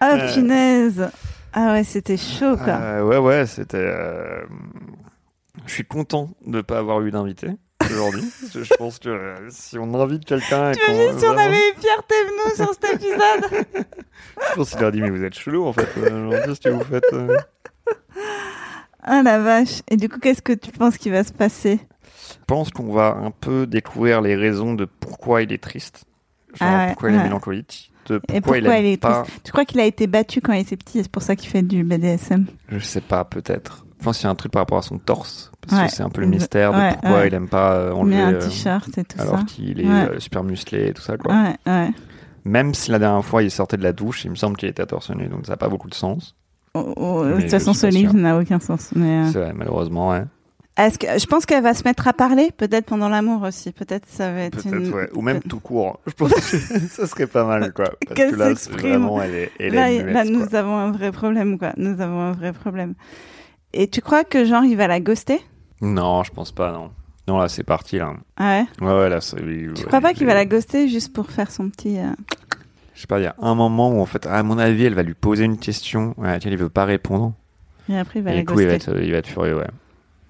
ah, Euh. punaise. Ah ouais, c'était chaud, quoi. Euh, ouais, ouais, c'était. euh, Je suis content de ne pas avoir eu d'invité aujourd'hui. je pense que euh, si on invite quelqu'un. et qu'on- T'imagines si on avait eu Pierre Thévenoud sur cet épisode? Je pense qu'il leur dit, mais vous êtes chelou en fait. euh, genre, Qu'est-ce que vous faites euh Ah la vache. Et du coup, qu'est-ce que tu penses qui va se passer? Je pense qu'on va un peu découvrir les raisons de pourquoi il est triste. Genre, Ah ouais, pourquoi il est ouais. mélancolique. De pourquoi, Et pourquoi il, aime il est pas. Tu crois qu'il a été battu quand il était petit et c'est pour ça qu'il fait du BDSM Je sais pas, peut-être. Je pense qu'il y a un truc par rapport à son torse. Parce Ouais. que c'est un peu le mystère de pourquoi il aime pas euh, enlever. un euh, t-shirt et tout alors ça. qu'il est euh, super musclé et tout ça, quoi. Ouais, ouais. Même si la dernière fois il sortait de la douche, il me semble qu'il était à torse nu, donc ça n'a pas beaucoup de sens. Oh, oh, de toute façon, ce livre n'a aucun sens. Mais euh, C'est vrai, malheureusement, ouais. est-ce que je pense qu'elle va se mettre à parler, peut-être pendant l'amour aussi. Peut-être ça va être Peut-être, une. ouais. Ou même tout court. Je pense que ça serait pas mal, quoi. Parce Qu'elle que là, s'exprime. vraiment, elle est, elle Là, est il- muette, là, quoi. nous avons un vrai problème, quoi. Nous avons un vrai problème. Et tu crois que genre il va la ghoster? Non, je pense pas, non. Non, là, c'est parti, là. Ah ouais? Ouais, ouais, là, c'est. Tu crois pas qu'il va la ghoster juste pour faire son petit. euh, Je sais pas, il y a un moment où, en fait, à mon avis, elle va lui poser une question à laquelle il veut pas répondre. Et après il va Et la du coup, il va, être, il va être furieux, ouais.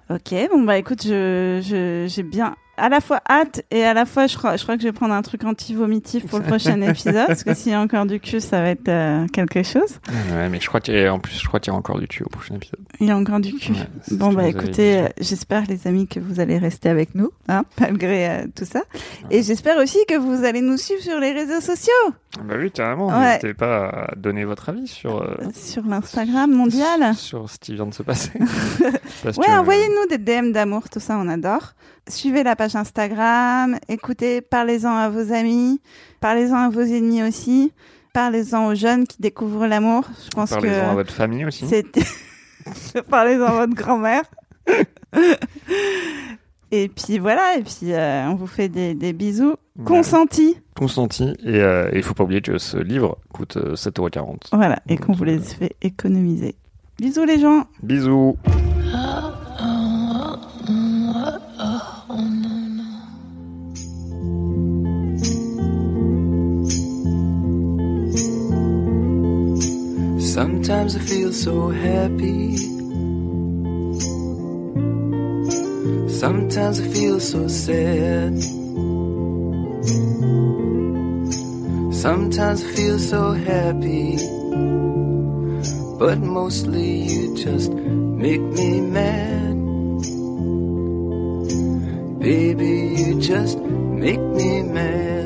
Ok, bon bah écoute, je je- j'ai bien à la fois hâte et à la fois je crois, je crois que je vais prendre un truc anti-vomitif pour le prochain épisode parce que s'il y a encore du cul, ça va être euh, quelque chose. Ouais, mais je crois qu'il y a, en plus, je crois qu'il y a encore du cul au prochain épisode. Il y a encore du cul. Ouais, Bon bah écoutez, euh, j'espère les amis que vous allez rester avec nous, hein, malgré euh, tout ça. Et j'espère aussi que vous allez nous suivre sur les réseaux sociaux, Bah oui, carrément. N'hésitez pas à donner votre avis sur, sur l'Instagram mondial. sur ce qui vient de se passer. Ouais, que- envoyez-nous des DM d'amour, tout ça, on adore. Suivez la page Instagram, écoutez, parlez-en à vos amis, parlez-en à vos ennemis aussi, parlez-en aux jeunes qui découvrent l'amour. Je pense Parlez-en à votre famille aussi. parlez-en à votre grand-mère. et puis voilà, et puis euh, on vous fait des, des bisous consentis. Consenti. Et euh, il faut pas oublier que ce livre coûte euh, 7,40€. Voilà, et qu'on vous les fait économiser. Bisous les gens. Bisous. Sometimes I feel so happy. Sometimes I feel so sad. Sometimes I feel so happy. But mostly you just make me mad. Baby, you just make me mad.